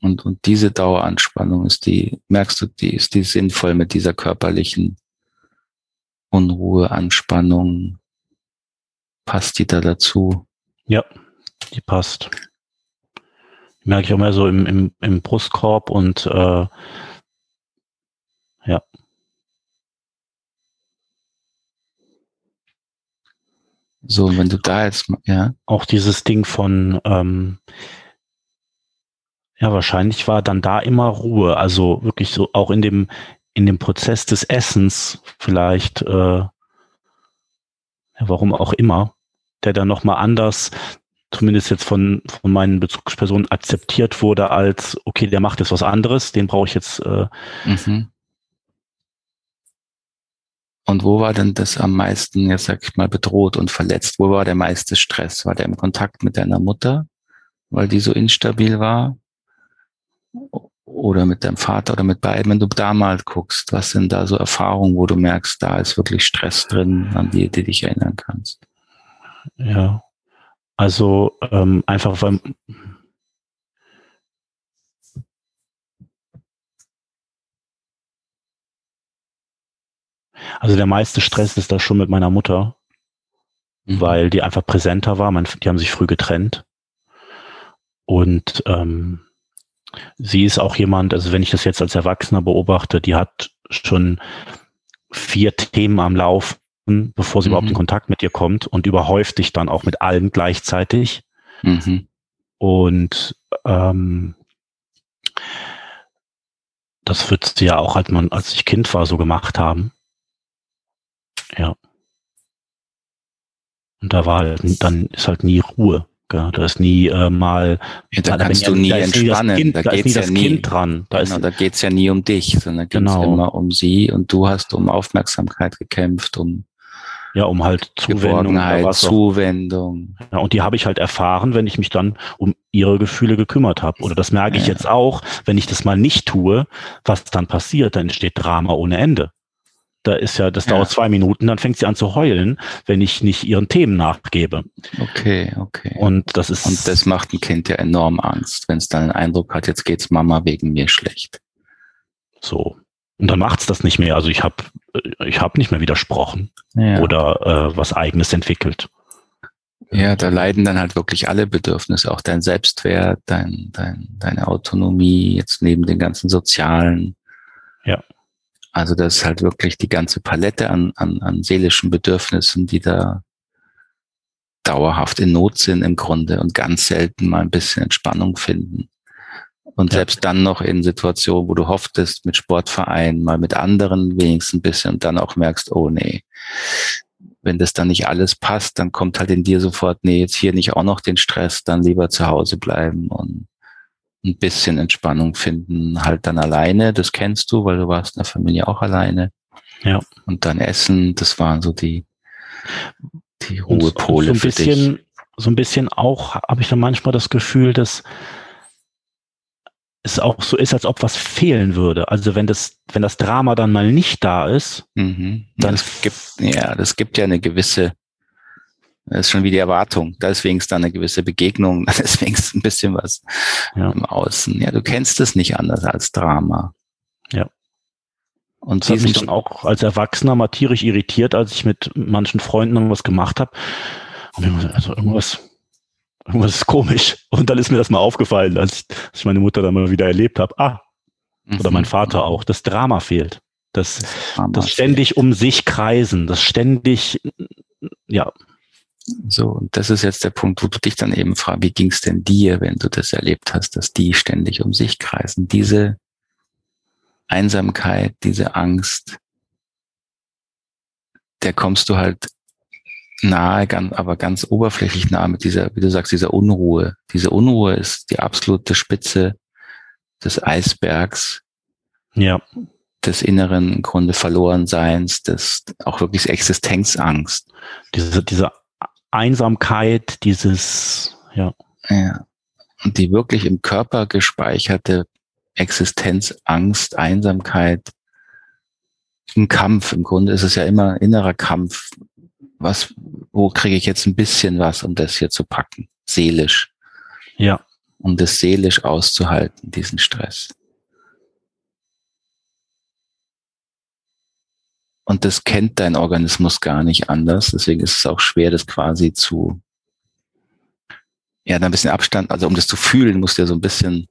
Und, und diese Daueranspannung ist die, merkst du, die ist die sinnvoll mit dieser körperlichen Unruhe, Anspannung. Passt die da dazu? Ja, die passt. Die merke ich auch mehr so im, im, im Brustkorb und äh, ja. So, wenn du da jetzt, ja. Auch dieses Ding von, ähm, ja, wahrscheinlich war dann da immer Ruhe. Also wirklich so auch in dem, in dem Prozess des Essens vielleicht, äh, ja, warum auch immer, der dann nochmal anders zumindest jetzt von, von meinen Bezugspersonen akzeptiert wurde als, okay, der macht jetzt was anderes, den brauche ich jetzt. Äh, mhm. Und wo war denn das am meisten, jetzt sag ich mal, bedroht und verletzt? Wo war der meiste Stress? War der im Kontakt mit deiner Mutter, weil die so instabil war? oder mit deinem Vater oder mit beiden, wenn du da mal guckst, was sind da so Erfahrungen, wo du merkst, da ist wirklich Stress drin, an die du dich erinnern kannst? Ja, also ähm, einfach weil Also der meiste Stress ist da schon mit meiner Mutter, mhm. weil die einfach präsenter war. Man, die haben sich früh getrennt. Und ähm, sie ist auch jemand, also wenn ich das jetzt als Erwachsener beobachte, die hat schon vier Themen am Laufen, bevor sie mhm. überhaupt in Kontakt mit dir kommt und überhäuft dich dann auch mit allen gleichzeitig. Mhm. Und ähm, das wird sie ja auch, als man, als ich Kind war, so gemacht haben. Ja. Und da war halt, dann ist halt nie Ruhe. Gell? Da ist nie äh, mal. Ja, da kannst ja, du nie entspannen. Kind, da, da geht's ja nie dran. Da, genau, da geht's ja nie um dich, sondern geht's genau. immer um sie und du hast um Aufmerksamkeit gekämpft, um ja, um halt Zuwendung. Zuwendung. Ja, und die habe ich halt erfahren, wenn ich mich dann um ihre Gefühle gekümmert habe. Oder das merke ich ja. jetzt auch, wenn ich das mal nicht tue, was dann passiert, dann entsteht Drama ohne Ende. Da ist ja, das ja. dauert zwei Minuten, dann fängt sie an zu heulen, wenn ich nicht ihren Themen nachgebe. Okay, okay. Und das ist. Und das macht ein Kind ja enorm Angst, wenn es dann den Eindruck hat, jetzt geht's Mama wegen mir schlecht. So. Und dann macht's das nicht mehr. Also ich habe ich hab nicht mehr widersprochen ja. oder äh, was eigenes entwickelt. Ja, da leiden dann halt wirklich alle Bedürfnisse, auch dein Selbstwert, dein, dein, deine Autonomie, jetzt neben den ganzen sozialen. Ja. Also das ist halt wirklich die ganze Palette an, an, an seelischen Bedürfnissen, die da dauerhaft in Not sind im Grunde und ganz selten mal ein bisschen Entspannung finden. Und ja. selbst dann noch in Situationen, wo du hofftest, mit Sportvereinen, mal mit anderen wenigstens ein bisschen und dann auch merkst, oh nee, wenn das dann nicht alles passt, dann kommt halt in dir sofort, nee, jetzt hier nicht auch noch den Stress, dann lieber zu Hause bleiben und ein bisschen Entspannung finden, halt dann alleine, das kennst du, weil du warst in der Familie auch alleine. Ja. Und dann Essen, das waren so die, die Ruhepole so ein bisschen, dich. So ein bisschen auch habe ich dann manchmal das Gefühl, dass es auch so ist, als ob was fehlen würde. Also wenn das, wenn das Drama dann mal nicht da ist, mhm. dann das gibt, ja, das gibt ja eine gewisse das ist schon wie die Erwartung. Da ist dann eine gewisse Begegnung, da ist ein bisschen was ja. im Außen. Ja, du kennst es nicht anders als Drama. Ja. Und das hat mich dann auch als Erwachsener mal tierisch irritiert, als ich mit manchen Freunden irgendwas gemacht habe. Also irgendwas, irgendwas ist komisch. Und dann ist mir das mal aufgefallen, als ich, als ich meine Mutter dann mal wieder erlebt habe. Ah, oder mein mhm. Vater auch. Das Drama fehlt. Das, das, das ständig um sich kreisen, das ständig, ja, so, und das ist jetzt der Punkt, wo du dich dann eben fragst, wie ging es denn dir, wenn du das erlebt hast, dass die ständig um sich kreisen? Diese Einsamkeit, diese Angst, der kommst du halt nahe, aber ganz oberflächlich nahe mit dieser, wie du sagst, dieser Unruhe. Diese Unruhe ist die absolute Spitze des Eisbergs. Ja. Des inneren im Grunde Verlorenseins, des auch wirklich Existenzangst. Diese, diese Einsamkeit, dieses, ja. Ja. Und die wirklich im Körper gespeicherte Existenz, Angst, Einsamkeit, ein Kampf. Im Grunde ist es ja immer ein innerer Kampf. Was, wo kriege ich jetzt ein bisschen was, um das hier zu packen? Seelisch. Ja. Um das seelisch auszuhalten, diesen Stress. Und das kennt dein Organismus gar nicht anders. Deswegen ist es auch schwer, das quasi zu, ja, da ein bisschen Abstand, also um das zu fühlen, musst du ja so ein bisschen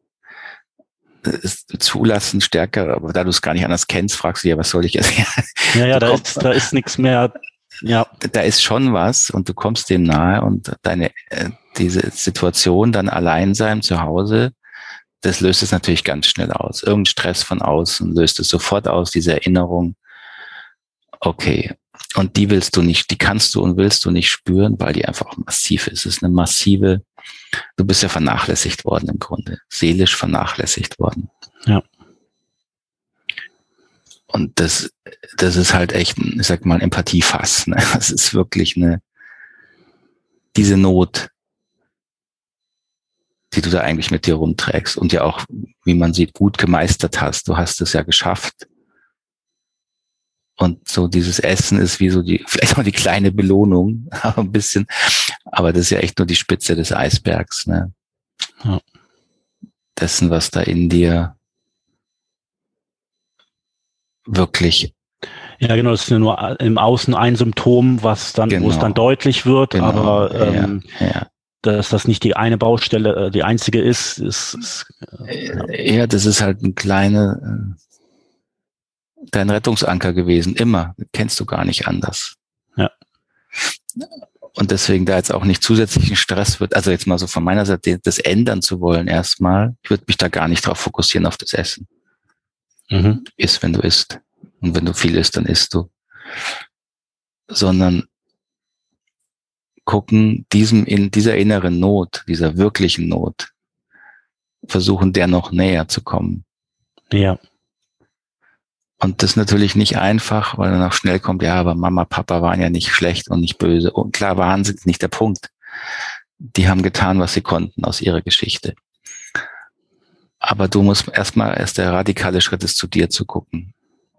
äh, zulassen, stärker, aber da du es gar nicht anders kennst, fragst du ja, was soll ich jetzt? Ja, ja, da ist, da ist nichts mehr, ja. Da ist schon was und du kommst dem nahe und deine, äh, diese Situation, dann allein sein zu Hause, das löst es natürlich ganz schnell aus. Irgendein Stress von außen löst es sofort aus, diese Erinnerung Okay. Und die willst du nicht, die kannst du und willst du nicht spüren, weil die einfach massiv ist. Es ist eine massive, du bist ja vernachlässigt worden im Grunde, seelisch vernachlässigt worden. Ja. Und das, das ist halt echt, ich sag mal, Empathiefass. Ne? Das ist wirklich eine, diese Not, die du da eigentlich mit dir rumträgst und ja auch, wie man sieht, gut gemeistert hast. Du hast es ja geschafft. Und so dieses Essen ist wie so die, vielleicht auch die kleine Belohnung, aber ein bisschen. Aber das ist ja echt nur die Spitze des Eisbergs, ne? Ja. Dessen, was da in dir wirklich. Ja, genau, das ist ja nur im Außen ein Symptom, was dann, genau. wo es dann genau. deutlich wird, genau. aber ähm, ja, ja. dass das nicht die eine Baustelle, äh, die einzige ist, ist, ist äh, ja. das ist halt ein kleiner äh, dein Rettungsanker gewesen, immer. Kennst du gar nicht anders. Ja. Und deswegen da jetzt auch nicht zusätzlichen Stress wird, also jetzt mal so von meiner Seite, das ändern zu wollen erstmal, ich würde mich da gar nicht drauf fokussieren auf das Essen. Mhm. Isst, wenn du isst. Und wenn du viel isst, dann isst du. Sondern gucken, diesem, in dieser inneren Not, dieser wirklichen Not, versuchen der noch näher zu kommen. Ja. Und das ist natürlich nicht einfach, weil dann auch schnell kommt, ja, aber Mama, Papa waren ja nicht schlecht und nicht böse. Und klar waren sie nicht der Punkt. Die haben getan, was sie konnten aus ihrer Geschichte. Aber du musst erstmal, erst der radikale Schritt ist, zu dir zu gucken.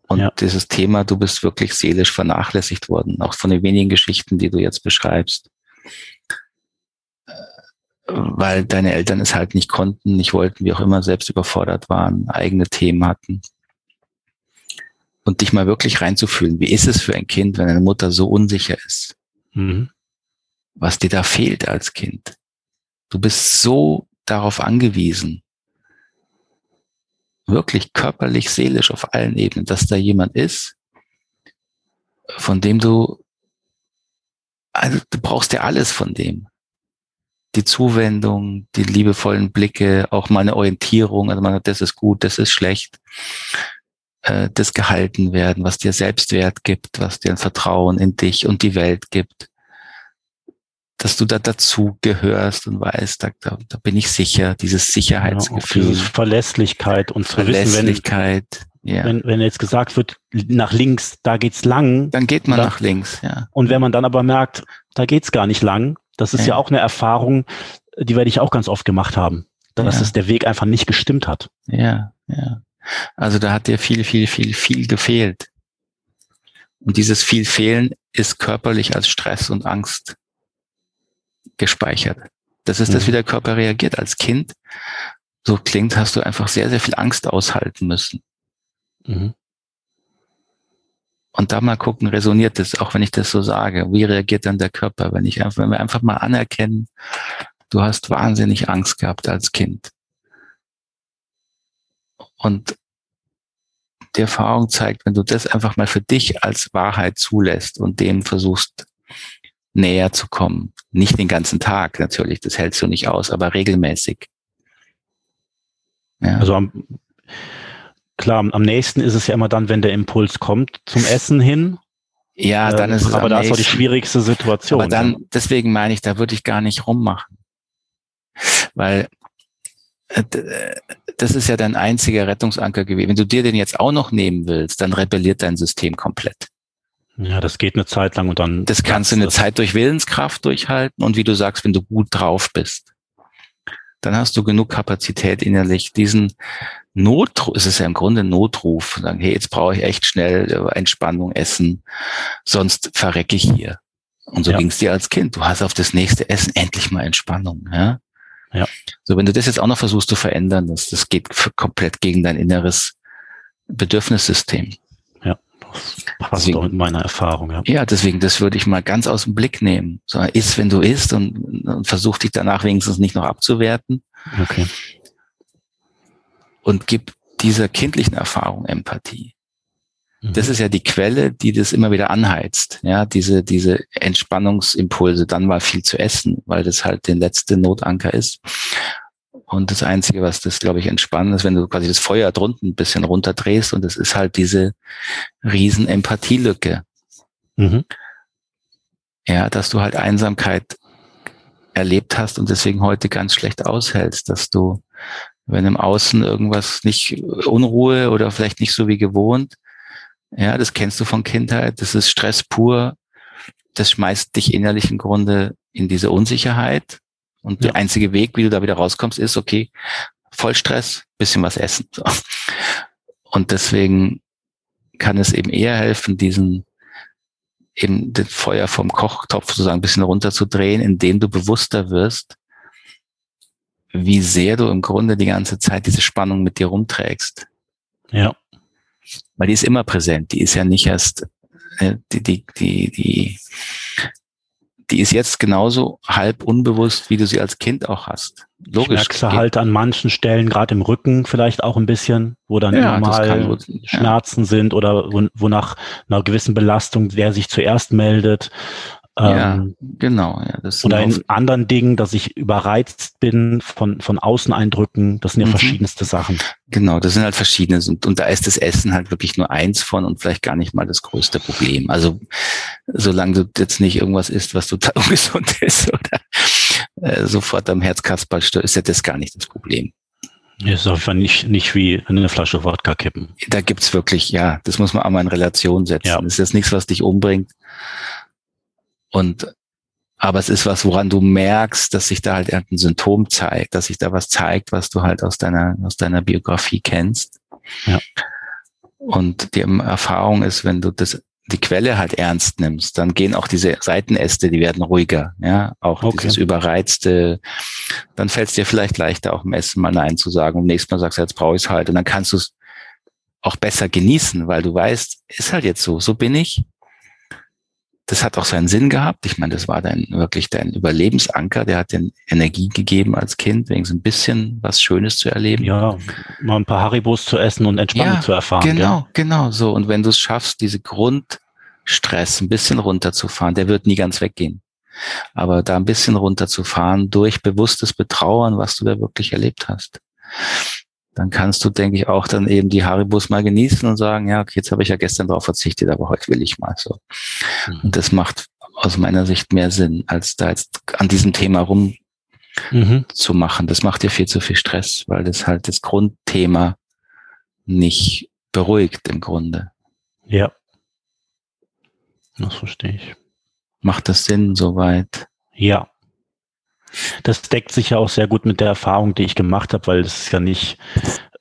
Und ja. dieses Thema, du bist wirklich seelisch vernachlässigt worden, auch von den wenigen Geschichten, die du jetzt beschreibst. Weil deine Eltern es halt nicht konnten, nicht wollten, wie auch immer, selbst überfordert waren, eigene Themen hatten. Und dich mal wirklich reinzufühlen, wie ist es für ein Kind, wenn eine Mutter so unsicher ist? Mhm. Was dir da fehlt als Kind. Du bist so darauf angewiesen, wirklich körperlich, seelisch auf allen Ebenen, dass da jemand ist, von dem du, also du brauchst ja alles von dem. Die Zuwendung, die liebevollen Blicke, auch mal eine Orientierung, also man sagt, das ist gut, das ist schlecht, äh, das gehalten werden, was dir Selbstwert gibt, was dir ein Vertrauen in dich und die Welt gibt dass du da dazu gehörst und weißt, da, da, da bin ich sicher, dieses Sicherheitsgefühl. Ja, dieses Verlässlichkeit und zu Verlässlichkeit, wissen, wenn, ja. wenn, wenn jetzt gesagt wird, nach links, da geht's lang. Dann geht man dann, nach links, ja. Und wenn man dann aber merkt, da geht's gar nicht lang, das ist ja, ja auch eine Erfahrung, die werde ich auch ganz oft gemacht haben, dass ja. es der Weg einfach nicht gestimmt hat. Ja, ja. Also da hat dir viel, viel, viel, viel gefehlt. Und dieses viel Fehlen ist körperlich als Stress und Angst gespeichert. Das ist mhm. das, wie der Körper reagiert. Als Kind, so klingt, hast du einfach sehr, sehr viel Angst aushalten müssen. Mhm. Und da mal gucken, resoniert das, auch wenn ich das so sage. Wie reagiert dann der Körper, wenn ich einfach, wenn wir einfach mal anerkennen, du hast wahnsinnig Angst gehabt als Kind. Und die Erfahrung zeigt, wenn du das einfach mal für dich als Wahrheit zulässt und dem versuchst näher zu kommen. Nicht den ganzen Tag natürlich, das hältst du nicht aus, aber regelmäßig. Ja. Also am, klar, am nächsten ist es ja immer dann, wenn der Impuls kommt zum Essen hin. Ja, dann ist es. Aber da ist auch die schwierigste Situation. Aber dann, deswegen meine ich, da würde ich gar nicht rummachen. Weil äh, das ist ja dein einziger Rettungsanker gewesen. Wenn du dir den jetzt auch noch nehmen willst, dann rebelliert dein System komplett. Ja, das geht eine Zeit lang und dann. Das kannst du eine Zeit durch Willenskraft durchhalten und wie du sagst, wenn du gut drauf bist, dann hast du genug Kapazität innerlich, diesen Notruf, es ist ja im Grunde ein Notruf, sagen, hey, jetzt brauche ich echt schnell Entspannung, Essen, sonst verrecke ich hier. Und so ja. ging es dir als Kind. Du hast auf das nächste Essen endlich mal Entspannung. Ja? Ja. So, wenn du das jetzt auch noch versuchst zu verändern, das, das geht komplett gegen dein inneres Bedürfnissystem. Passt deswegen, doch mit meiner Erfahrung, ja. Ja, deswegen, das würde ich mal ganz aus dem Blick nehmen. So, isst, wenn du isst und, und versuch dich danach wenigstens nicht noch abzuwerten. Okay. Und gib dieser kindlichen Erfahrung Empathie. Mhm. Das ist ja die Quelle, die das immer wieder anheizt. Ja, diese, diese Entspannungsimpulse, dann mal viel zu essen, weil das halt der letzte Notanker ist. Und das Einzige, was das, glaube ich, entspannen ist, wenn du quasi das Feuer drunten ein bisschen runterdrehst und es ist halt diese riesen Empathielücke. Mhm. Ja, dass du halt Einsamkeit erlebt hast und deswegen heute ganz schlecht aushältst, dass du, wenn im Außen irgendwas nicht Unruhe oder vielleicht nicht so wie gewohnt, ja, das kennst du von Kindheit, das ist Stress pur, das schmeißt dich innerlich im Grunde in diese Unsicherheit Und ja. der einzige Weg, wie du da wieder rauskommst, ist, okay, Vollstress, bisschen was essen. So. Und deswegen kann es eben eher helfen, diesen eben das Feuer vom Kochtopf sozusagen ein bisschen runterzudrehen, indem du bewusster wirst, wie sehr du im Grunde die ganze Zeit diese Spannung mit dir rumträgst. Ja. Weil die ist immer präsent. Die ist ja nicht erst, äh, die, die, die, die, die ist jetzt genauso halb unbewusst, wie du sie als Kind auch hast. Logisch. Ich merkst du halt an manchen Stellen, gerade im Rücken vielleicht auch ein bisschen, wo dann ja, mal Schmerzen ja. sind oder wo, wo nach einer gewissen Belastung wer sich zuerst meldet. Ja, ähm, genau. Ja, das oder in anderen Dingen, dass ich überreizt bin von, von Außeneindrücken. Das sind ja mhm. verschiedenste Sachen. Genau, das sind halt verschiedene. Und, und da ist das Essen halt wirklich nur eins von und vielleicht gar nicht mal das größte Problem. Also solange du jetzt nicht irgendwas isst, was total ungesund ist oder äh, sofort am Herzkasperl stört, ist ja das gar nicht das Problem. Ist auf jeden Fall nicht, nicht wie eine Flasche Wodka kippen. Da gibt's wirklich, ja, das muss man einmal in Relation setzen. Ja. Das ist jetzt nichts, was dich umbringt. Und aber es ist was, woran du merkst, dass sich da halt ein Symptom zeigt, dass sich da was zeigt, was du halt aus deiner, aus deiner Biografie kennst. Ja. Und die Erfahrung ist, wenn du das, die Quelle halt ernst nimmst, dann gehen auch diese Seitenäste, die werden ruhiger, ja, auch okay. dieses überreizte, dann fällt es dir vielleicht leichter, auch im Essen mal Nein zu sagen. Und nächstes Mal sagst du, jetzt brauche ich es halt. Und dann kannst du es auch besser genießen, weil du weißt, ist halt jetzt so, so bin ich das hat auch seinen Sinn gehabt. Ich meine, das war dann wirklich dein Überlebensanker. Der hat dir Energie gegeben als Kind, wegen so ein bisschen was Schönes zu erleben. Ja, mal ein paar Haribos zu essen und Entspannung ja, zu erfahren. Genau, ja. genau so. Und wenn du es schaffst, diese Grundstress ein bisschen runterzufahren, der wird nie ganz weggehen. Aber da ein bisschen runterzufahren durch bewusstes Betrauern, was du da wirklich erlebt hast dann kannst du, denke ich, auch dann eben die Haribus mal genießen und sagen, ja, okay, jetzt habe ich ja gestern darauf verzichtet, aber heute will ich mal so. Mhm. Und das macht aus meiner Sicht mehr Sinn, als da jetzt an diesem Thema rum mhm. zu machen. Das macht dir viel zu viel Stress, weil das halt das Grundthema nicht beruhigt im Grunde. Ja. Das verstehe ich. Macht das Sinn soweit? Ja. Das deckt sich ja auch sehr gut mit der Erfahrung, die ich gemacht habe, weil es ist ja nicht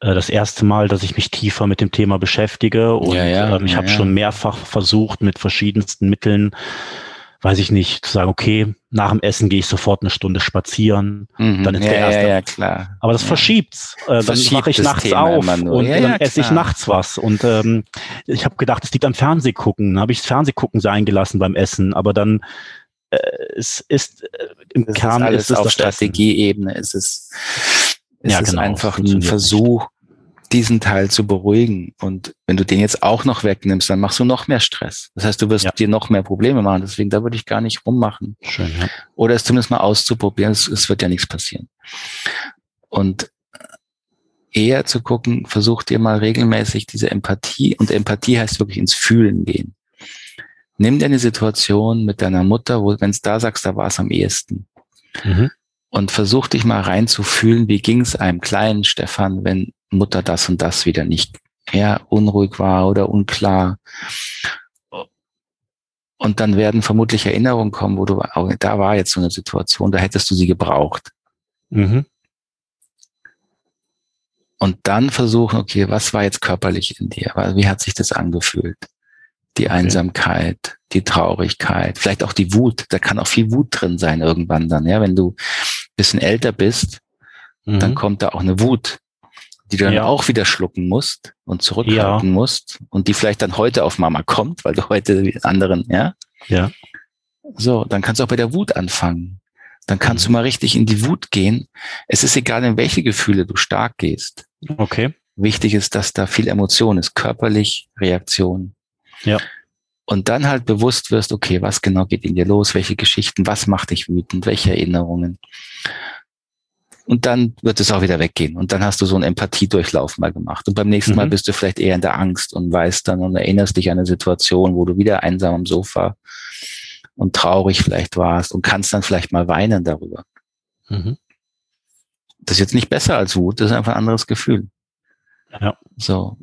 äh, das erste Mal, dass ich mich tiefer mit dem Thema beschäftige. Und ja, ja, ähm, ich ja, habe schon mehrfach versucht, mit verschiedensten Mitteln, weiß ich nicht, zu sagen, okay, nach dem Essen gehe ich sofort eine Stunde spazieren. Mhm, dann ist der erste. Ja, ja, klar. Aber das verschiebt's. Äh, dann mache ich nachts Thema auf und dann esse ich nachts was. Und ähm, ich habe gedacht, es liegt am Fernsehgucken. Dann habe ich das Fernsehgucken sein gelassen beim Essen. Aber dann es ist äh, im das Kern ist, alles ist es auf Strategieebene. Es ist, es ja, ist genau, einfach ein Versuch, nicht. diesen Teil zu beruhigen. Und wenn du den jetzt auch noch wegnimmst, dann machst du noch mehr Stress. Das heißt, du wirst ja. dir noch mehr Probleme machen. Deswegen, da würde ich gar nicht rummachen. Schön, ja. Oder es zumindest mal auszuprobieren. Es, es wird ja nichts passieren. Und eher zu gucken, versuch dir mal regelmäßig diese Empathie, und Empathie heißt wirklich ins Fühlen gehen. Nimm dir eine Situation mit deiner Mutter, wo, wenn es da sagst, da war es am ehesten. Mhm. Und versuch dich mal reinzufühlen, wie ging es einem kleinen Stefan, wenn Mutter das und das wieder nicht ja, unruhig war oder unklar. Und dann werden vermutlich Erinnerungen kommen, wo du, oh, da war jetzt so eine Situation, da hättest du sie gebraucht. Mhm. Und dann versuchen, okay, was war jetzt körperlich in dir? Wie hat sich das angefühlt? Die Einsamkeit, die Traurigkeit, vielleicht auch die Wut. Da kann auch viel Wut drin sein irgendwann dann. Ja, wenn du bisschen älter bist, mhm. dann kommt da auch eine Wut, die du dann ja. auch wieder schlucken musst und zurückhalten ja. musst und die vielleicht dann heute auf Mama kommt, weil du heute die anderen, ja. Ja. So, dann kannst du auch bei der Wut anfangen. Dann kannst mhm. du mal richtig in die Wut gehen. Es ist egal, in welche Gefühle du stark gehst. Okay. Wichtig ist, dass da viel Emotion ist, körperlich Reaktion. Ja. Und dann halt bewusst wirst, okay, was genau geht in dir los, welche Geschichten, was macht dich wütend, welche Erinnerungen. Und dann wird es auch wieder weggehen. Und dann hast du so einen Empathiedurchlauf mal gemacht. Und beim nächsten mhm. Mal bist du vielleicht eher in der Angst und weißt dann und erinnerst dich an eine Situation, wo du wieder einsam am Sofa und traurig vielleicht warst und kannst dann vielleicht mal weinen darüber. Mhm. Das ist jetzt nicht besser als Wut, das ist einfach ein anderes Gefühl. Ja. So.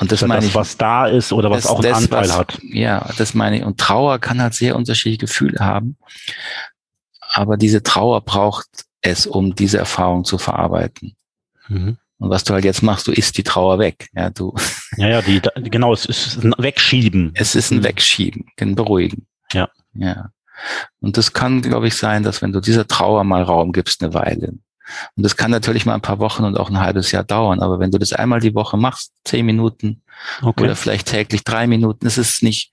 Und das, das meine ich, was da ist oder was das, auch einen das, Anteil was, hat. Ja, das meine ich. Und Trauer kann halt sehr unterschiedliche Gefühle haben. Aber diese Trauer braucht es, um diese Erfahrung zu verarbeiten. Mhm. Und was du halt jetzt machst, du isst die Trauer weg. Ja, du. Ja, ja, die, genau, es ist ein Wegschieben. Es ist ein mhm. Wegschieben, ein Beruhigen. Ja. Ja. Und das kann, glaube ich, sein, dass wenn du dieser Trauer mal Raum gibst, eine Weile. Und das kann natürlich mal ein paar Wochen und auch ein halbes Jahr dauern. Aber wenn du das einmal die Woche machst, zehn Minuten okay. oder vielleicht täglich drei Minuten, ist es nicht,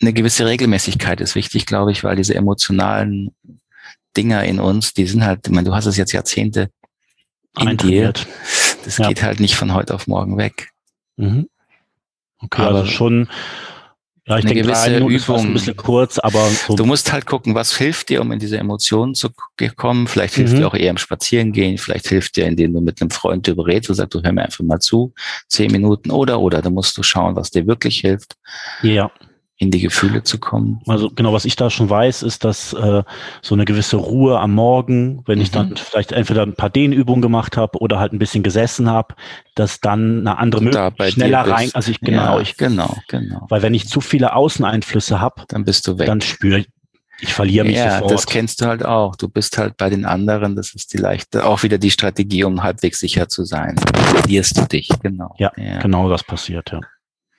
eine gewisse Regelmäßigkeit ist wichtig, glaube ich, weil diese emotionalen Dinger in uns, die sind halt, ich meine, du hast es jetzt Jahrzehnte in dir. Das ja. geht halt nicht von heute auf morgen weg. Mhm. Okay, aber also schon, ja, ich denke, gewisse Übung. Ist ein bisschen kurz, aber so. du musst halt gucken, was hilft dir, um in diese Emotionen zu kommen. Vielleicht hilft mhm. dir auch eher im Spazierengehen. Vielleicht hilft dir, indem du mit einem Freund darüber redest und sagst, du hör mir einfach mal zu, zehn Minuten oder oder. Da musst du schauen, was dir wirklich hilft. Ja in die Gefühle zu kommen? Also genau, was ich da schon weiß, ist, dass äh, so eine gewisse Ruhe am Morgen, wenn mhm. ich dann mhm. vielleicht entweder ein paar Dehnübungen gemacht habe oder halt ein bisschen gesessen habe, dass dann eine andere Möglichkeit schneller rein. Also ich genau, ja, ich genau, genau. Weil wenn ich zu viele Außeneinflüsse habe, dann bist du weg. Dann spüre ich, ich verliere mich ja, sofort. das kennst du halt auch. Du bist halt bei den anderen, das ist die leichte, auch wieder die Strategie, um halbwegs sicher zu sein. Verlierst du dich, genau. Ja, ja, genau das passiert, ja.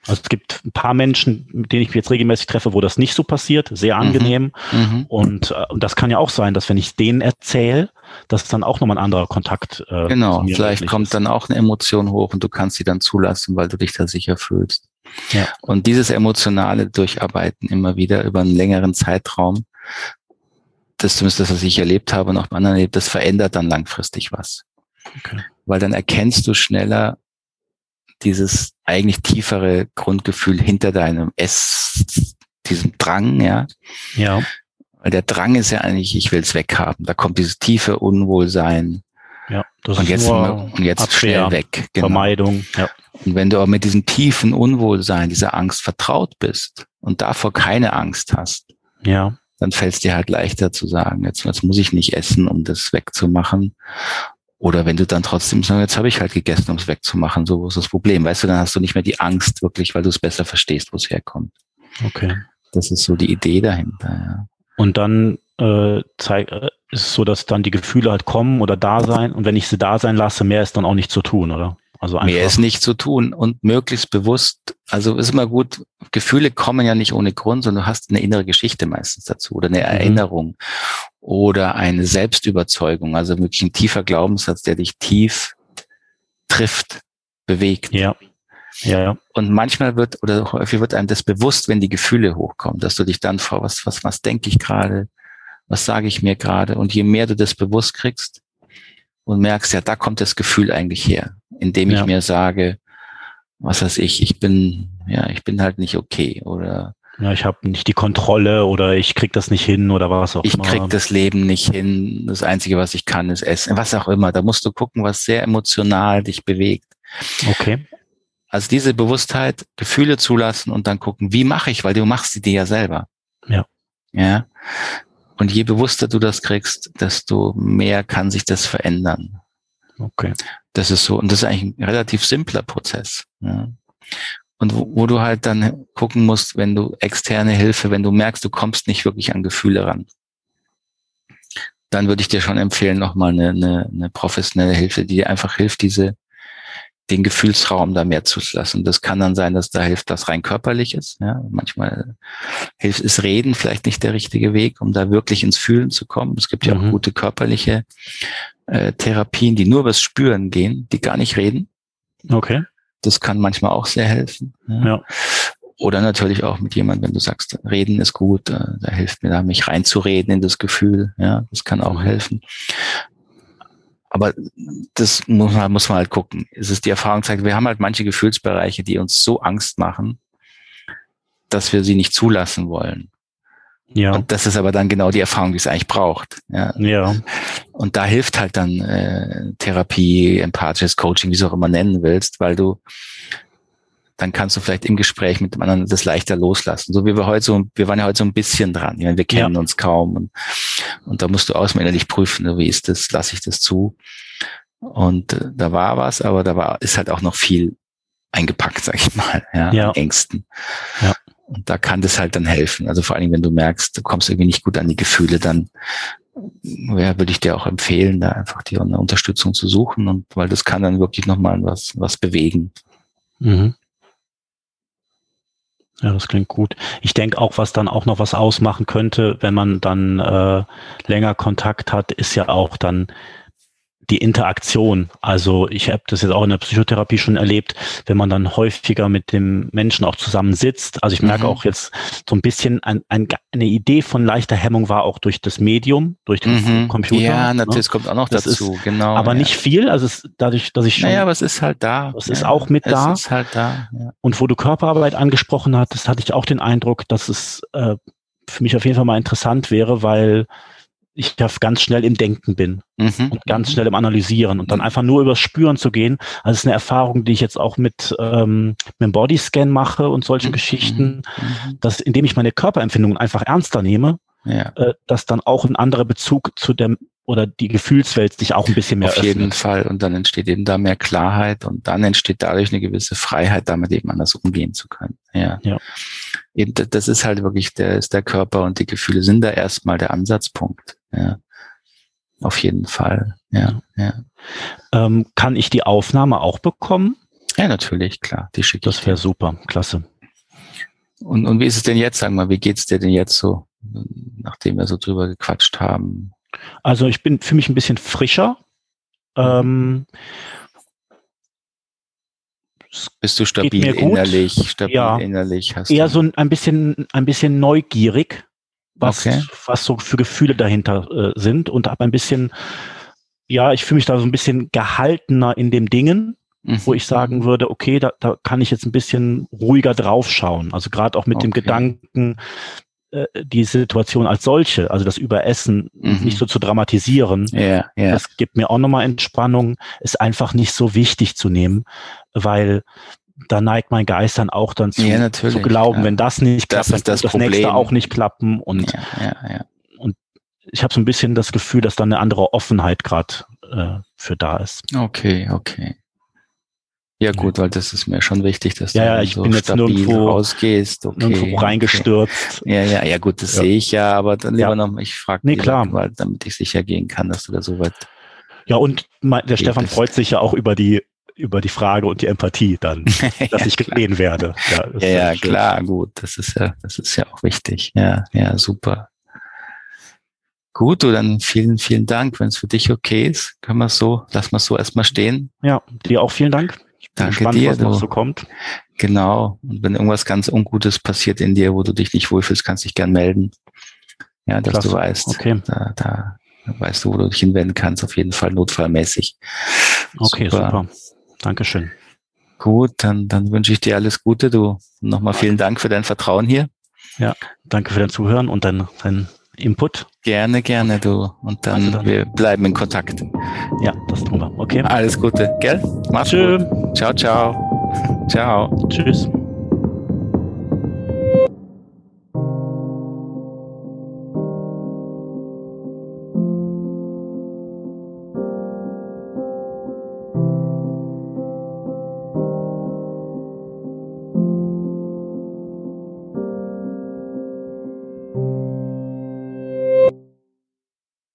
Also es gibt ein paar Menschen, mit denen ich mich jetzt regelmäßig treffe, wo das nicht so passiert, sehr mhm. angenehm. Mhm. Und, äh, und das kann ja auch sein, dass wenn ich denen erzähle, dass dann auch nochmal ein anderer Kontakt. Äh, genau, vielleicht kommt ist. dann auch eine Emotion hoch und du kannst sie dann zulassen, weil du dich da sicher fühlst. Ja. Und dieses emotionale Durcharbeiten immer wieder über einen längeren Zeitraum, das zumindest das, was ich erlebt habe und auch bei anderen erlebt, das verändert dann langfristig was. Okay. Weil dann erkennst du schneller, dieses eigentlich tiefere Grundgefühl hinter deinem Ess, diesem Drang, ja. Ja. Weil der Drang ist ja eigentlich, ich will es weghaben. Da kommt dieses tiefe Unwohlsein. Ja, das und ist jetzt, und jetzt Abwehr, schnell weg. Genau. Vermeidung, ja. Und wenn du aber mit diesem tiefen Unwohlsein, dieser Angst vertraut bist und davor keine Angst hast, ja. dann fällt es dir halt leichter zu sagen, jetzt, jetzt muss ich nicht essen, um das wegzumachen. Oder wenn du dann trotzdem sagst, jetzt habe ich halt gegessen, um es wegzumachen, so ist das Problem. Weißt du, dann hast du nicht mehr die Angst wirklich, weil du es besser verstehst, wo es herkommt. Okay. Das ist so die Idee dahinter, ja. Und dann äh, zeig, äh, ist es so, dass dann die Gefühle halt kommen oder da sein und wenn ich sie da sein lasse, mehr ist dann auch nicht zu tun, oder? Also einfach. Mehr ist nicht zu tun und möglichst bewusst. Also ist immer gut. Gefühle kommen ja nicht ohne Grund, sondern du hast eine innere Geschichte meistens dazu oder eine mhm. Erinnerung oder eine Selbstüberzeugung, also wirklich ein tiefer Glaubenssatz, der dich tief trifft, bewegt. Ja. Ja. Und manchmal wird oder häufig wird einem das bewusst, wenn die Gefühle hochkommen, dass du dich dann vor was, was, was denke ich gerade, was sage ich mir gerade? Und je mehr du das bewusst kriegst und merkst, ja, da kommt das Gefühl eigentlich her indem ich ja. mir sage, was weiß ich, ich bin, ja, ich bin halt nicht okay oder ja, ich habe nicht die Kontrolle oder ich krieg das nicht hin oder was auch ich immer. Ich krieg das Leben nicht hin. Das Einzige, was ich kann, ist essen. Was auch immer. Da musst du gucken, was sehr emotional dich bewegt. Okay. Also diese Bewusstheit, Gefühle zulassen und dann gucken, wie mache ich, weil du machst sie dir ja selber. Ja. Ja. Und je bewusster du das kriegst, desto mehr kann sich das verändern. Okay. Das ist so, und das ist eigentlich ein relativ simpler Prozess. Ja. Und wo, wo du halt dann gucken musst, wenn du externe Hilfe, wenn du merkst, du kommst nicht wirklich an Gefühle ran, dann würde ich dir schon empfehlen, nochmal eine, eine, eine professionelle Hilfe, die dir einfach hilft, diese, den Gefühlsraum da mehr zuzulassen. Das kann dann sein, dass da hilft, was rein körperlich ist. Ja, manchmal hilft es Reden vielleicht nicht der richtige Weg, um da wirklich ins Fühlen zu kommen. Es gibt ja mhm. auch gute körperliche äh, Therapien, die nur übers Spüren gehen, die gar nicht reden. Okay. Das kann manchmal auch sehr helfen. Ja. ja. Oder natürlich auch mit jemandem, wenn du sagst, reden ist gut, äh, da hilft mir da, mich reinzureden in das Gefühl. Ja, das kann auch mhm. helfen. Aber das muss man, muss man halt gucken. Es ist die Erfahrung zeigt, wir haben halt manche Gefühlsbereiche, die uns so Angst machen, dass wir sie nicht zulassen wollen. Ja. Und das ist aber dann genau die Erfahrung, die es eigentlich braucht. Ja. ja. Und da hilft halt dann äh, Therapie, empathisches Coaching, wie du es auch immer nennen willst, weil du dann kannst du vielleicht im Gespräch mit dem anderen das leichter loslassen. So wie wir heute so, wir waren ja heute so ein bisschen dran. Ich meine, wir kennen ja. uns kaum und, und da musst du auswendig prüfen, wie ist das, lasse ich das zu? Und äh, da war was, aber da war, ist halt auch noch viel eingepackt, sag ich mal, ja, ja. Ängsten. Ja. Und da kann das halt dann helfen. Also vor allen Dingen, wenn du merkst, du kommst irgendwie nicht gut an die Gefühle, dann ja, würde ich dir auch empfehlen, da einfach dir eine Unterstützung zu suchen und weil das kann dann wirklich nochmal was, was bewegen. Mhm. Ja, das klingt gut. Ich denke auch, was dann auch noch was ausmachen könnte, wenn man dann äh, länger Kontakt hat, ist ja auch dann die Interaktion. Also ich habe das jetzt auch in der Psychotherapie schon erlebt, wenn man dann häufiger mit dem Menschen auch zusammen sitzt. Also ich merke mhm. auch jetzt so ein bisschen ein, ein, eine Idee von leichter Hemmung war auch durch das Medium, durch den mhm. Computer. Ja, natürlich, ne? das kommt auch noch das dazu, ist, genau. Aber ja. nicht viel, also es, dadurch, dass ich schon. Naja, aber es ist halt da. Es ja. ist auch mit da. Es ist halt da. Ja. Und wo du Körperarbeit angesprochen hattest, hatte ich auch den Eindruck, dass es äh, für mich auf jeden Fall mal interessant wäre, weil ich da ganz schnell im Denken bin mhm. und ganz schnell im Analysieren und dann mhm. einfach nur übers Spüren zu gehen. Also es ist eine Erfahrung, die ich jetzt auch mit, ähm, mit dem Bodyscan mache und solche mhm. Geschichten, mhm. dass indem ich meine Körperempfindungen einfach ernster nehme, ja. äh, dass dann auch ein anderer Bezug zu dem oder die Gefühlswelt sich auch ein bisschen mehr Auf öffnet. jeden Fall. Und dann entsteht eben da mehr Klarheit und dann entsteht dadurch eine gewisse Freiheit, damit eben anders umgehen zu können. Ja. ja. Eben, das ist halt wirklich der, ist der Körper und die Gefühle sind da erstmal der Ansatzpunkt. Ja. Auf jeden Fall. Ja, ja. Ähm, kann ich die Aufnahme auch bekommen? Ja, natürlich, klar. Die schicke Das wäre super, klasse. Und, und wie ist es denn jetzt, sag mal, wie geht's dir denn jetzt so, nachdem wir so drüber gequatscht haben? Also ich bin für mich ein bisschen frischer. Ähm, Bist du stabil innerlich? Stabil ja, innerlich hast eher du so ein bisschen, ein bisschen neugierig, was, okay. was so für Gefühle dahinter äh, sind und habe ein bisschen, ja, ich fühle mich da so ein bisschen gehaltener in dem Dingen, mhm. wo ich sagen würde, okay, da, da kann ich jetzt ein bisschen ruhiger draufschauen. Also gerade auch mit okay. dem Gedanken, die Situation als solche, also das Überessen, mhm. nicht so zu dramatisieren. Yeah, yeah. Das gibt mir auch nochmal Entspannung, ist einfach nicht so wichtig zu nehmen, weil da neigt mein Geist dann auch dann zu, ja, zu glauben, ja. wenn das nicht klappt, das dann das, das nächste auch nicht klappen. Und, ja, und ich habe so ein bisschen das Gefühl, dass da eine andere Offenheit gerade äh, für da ist. Okay, okay. Ja gut, weil das ist mir schon wichtig, dass ja, du ja, ich so bin jetzt nirgendwo, rausgehst. Okay, nirgendwo reingestürzt. Okay. Ja, ja, ja gut, das ja. sehe ich ja, aber dann lieber ja. noch, ich frage nee, klar. Weil, damit ich sicher gehen kann, dass du da so weit. Ja, und mein, der Stefan freut sich ja auch über die über die Frage und die Empathie dann, dass ich gesehen werde. Ja, ja, ja klar, gut, das ist ja, das ist ja auch wichtig. Ja, ja, super. Gut, du dann vielen, vielen Dank. Wenn es für dich okay ist, können wir so, lass mal so erstmal stehen. Ja, dir auch vielen Dank. Danke gespannt, dir. Was noch so kommt. Genau. Und wenn irgendwas ganz Ungutes passiert in dir, wo du dich nicht wohlfühlst, kannst du dich gern melden. Ja, dass Klasse. du weißt, okay. da, da weißt du, wo du dich hinwenden kannst, auf jeden Fall notfallmäßig. Okay, super. super. Dankeschön. Gut, dann, dann wünsche ich dir alles Gute. Du nochmal vielen Dank für dein Vertrauen hier. Ja, danke für dein Zuhören und dein, dein Input. Gerne, gerne, du. Und dann, also dann, wir bleiben in Kontakt. Ja, das tun wir. Okay. Alles Gute, gell? Mach's Tschö. gut. Ciao, ciao. ciao. Tschüss.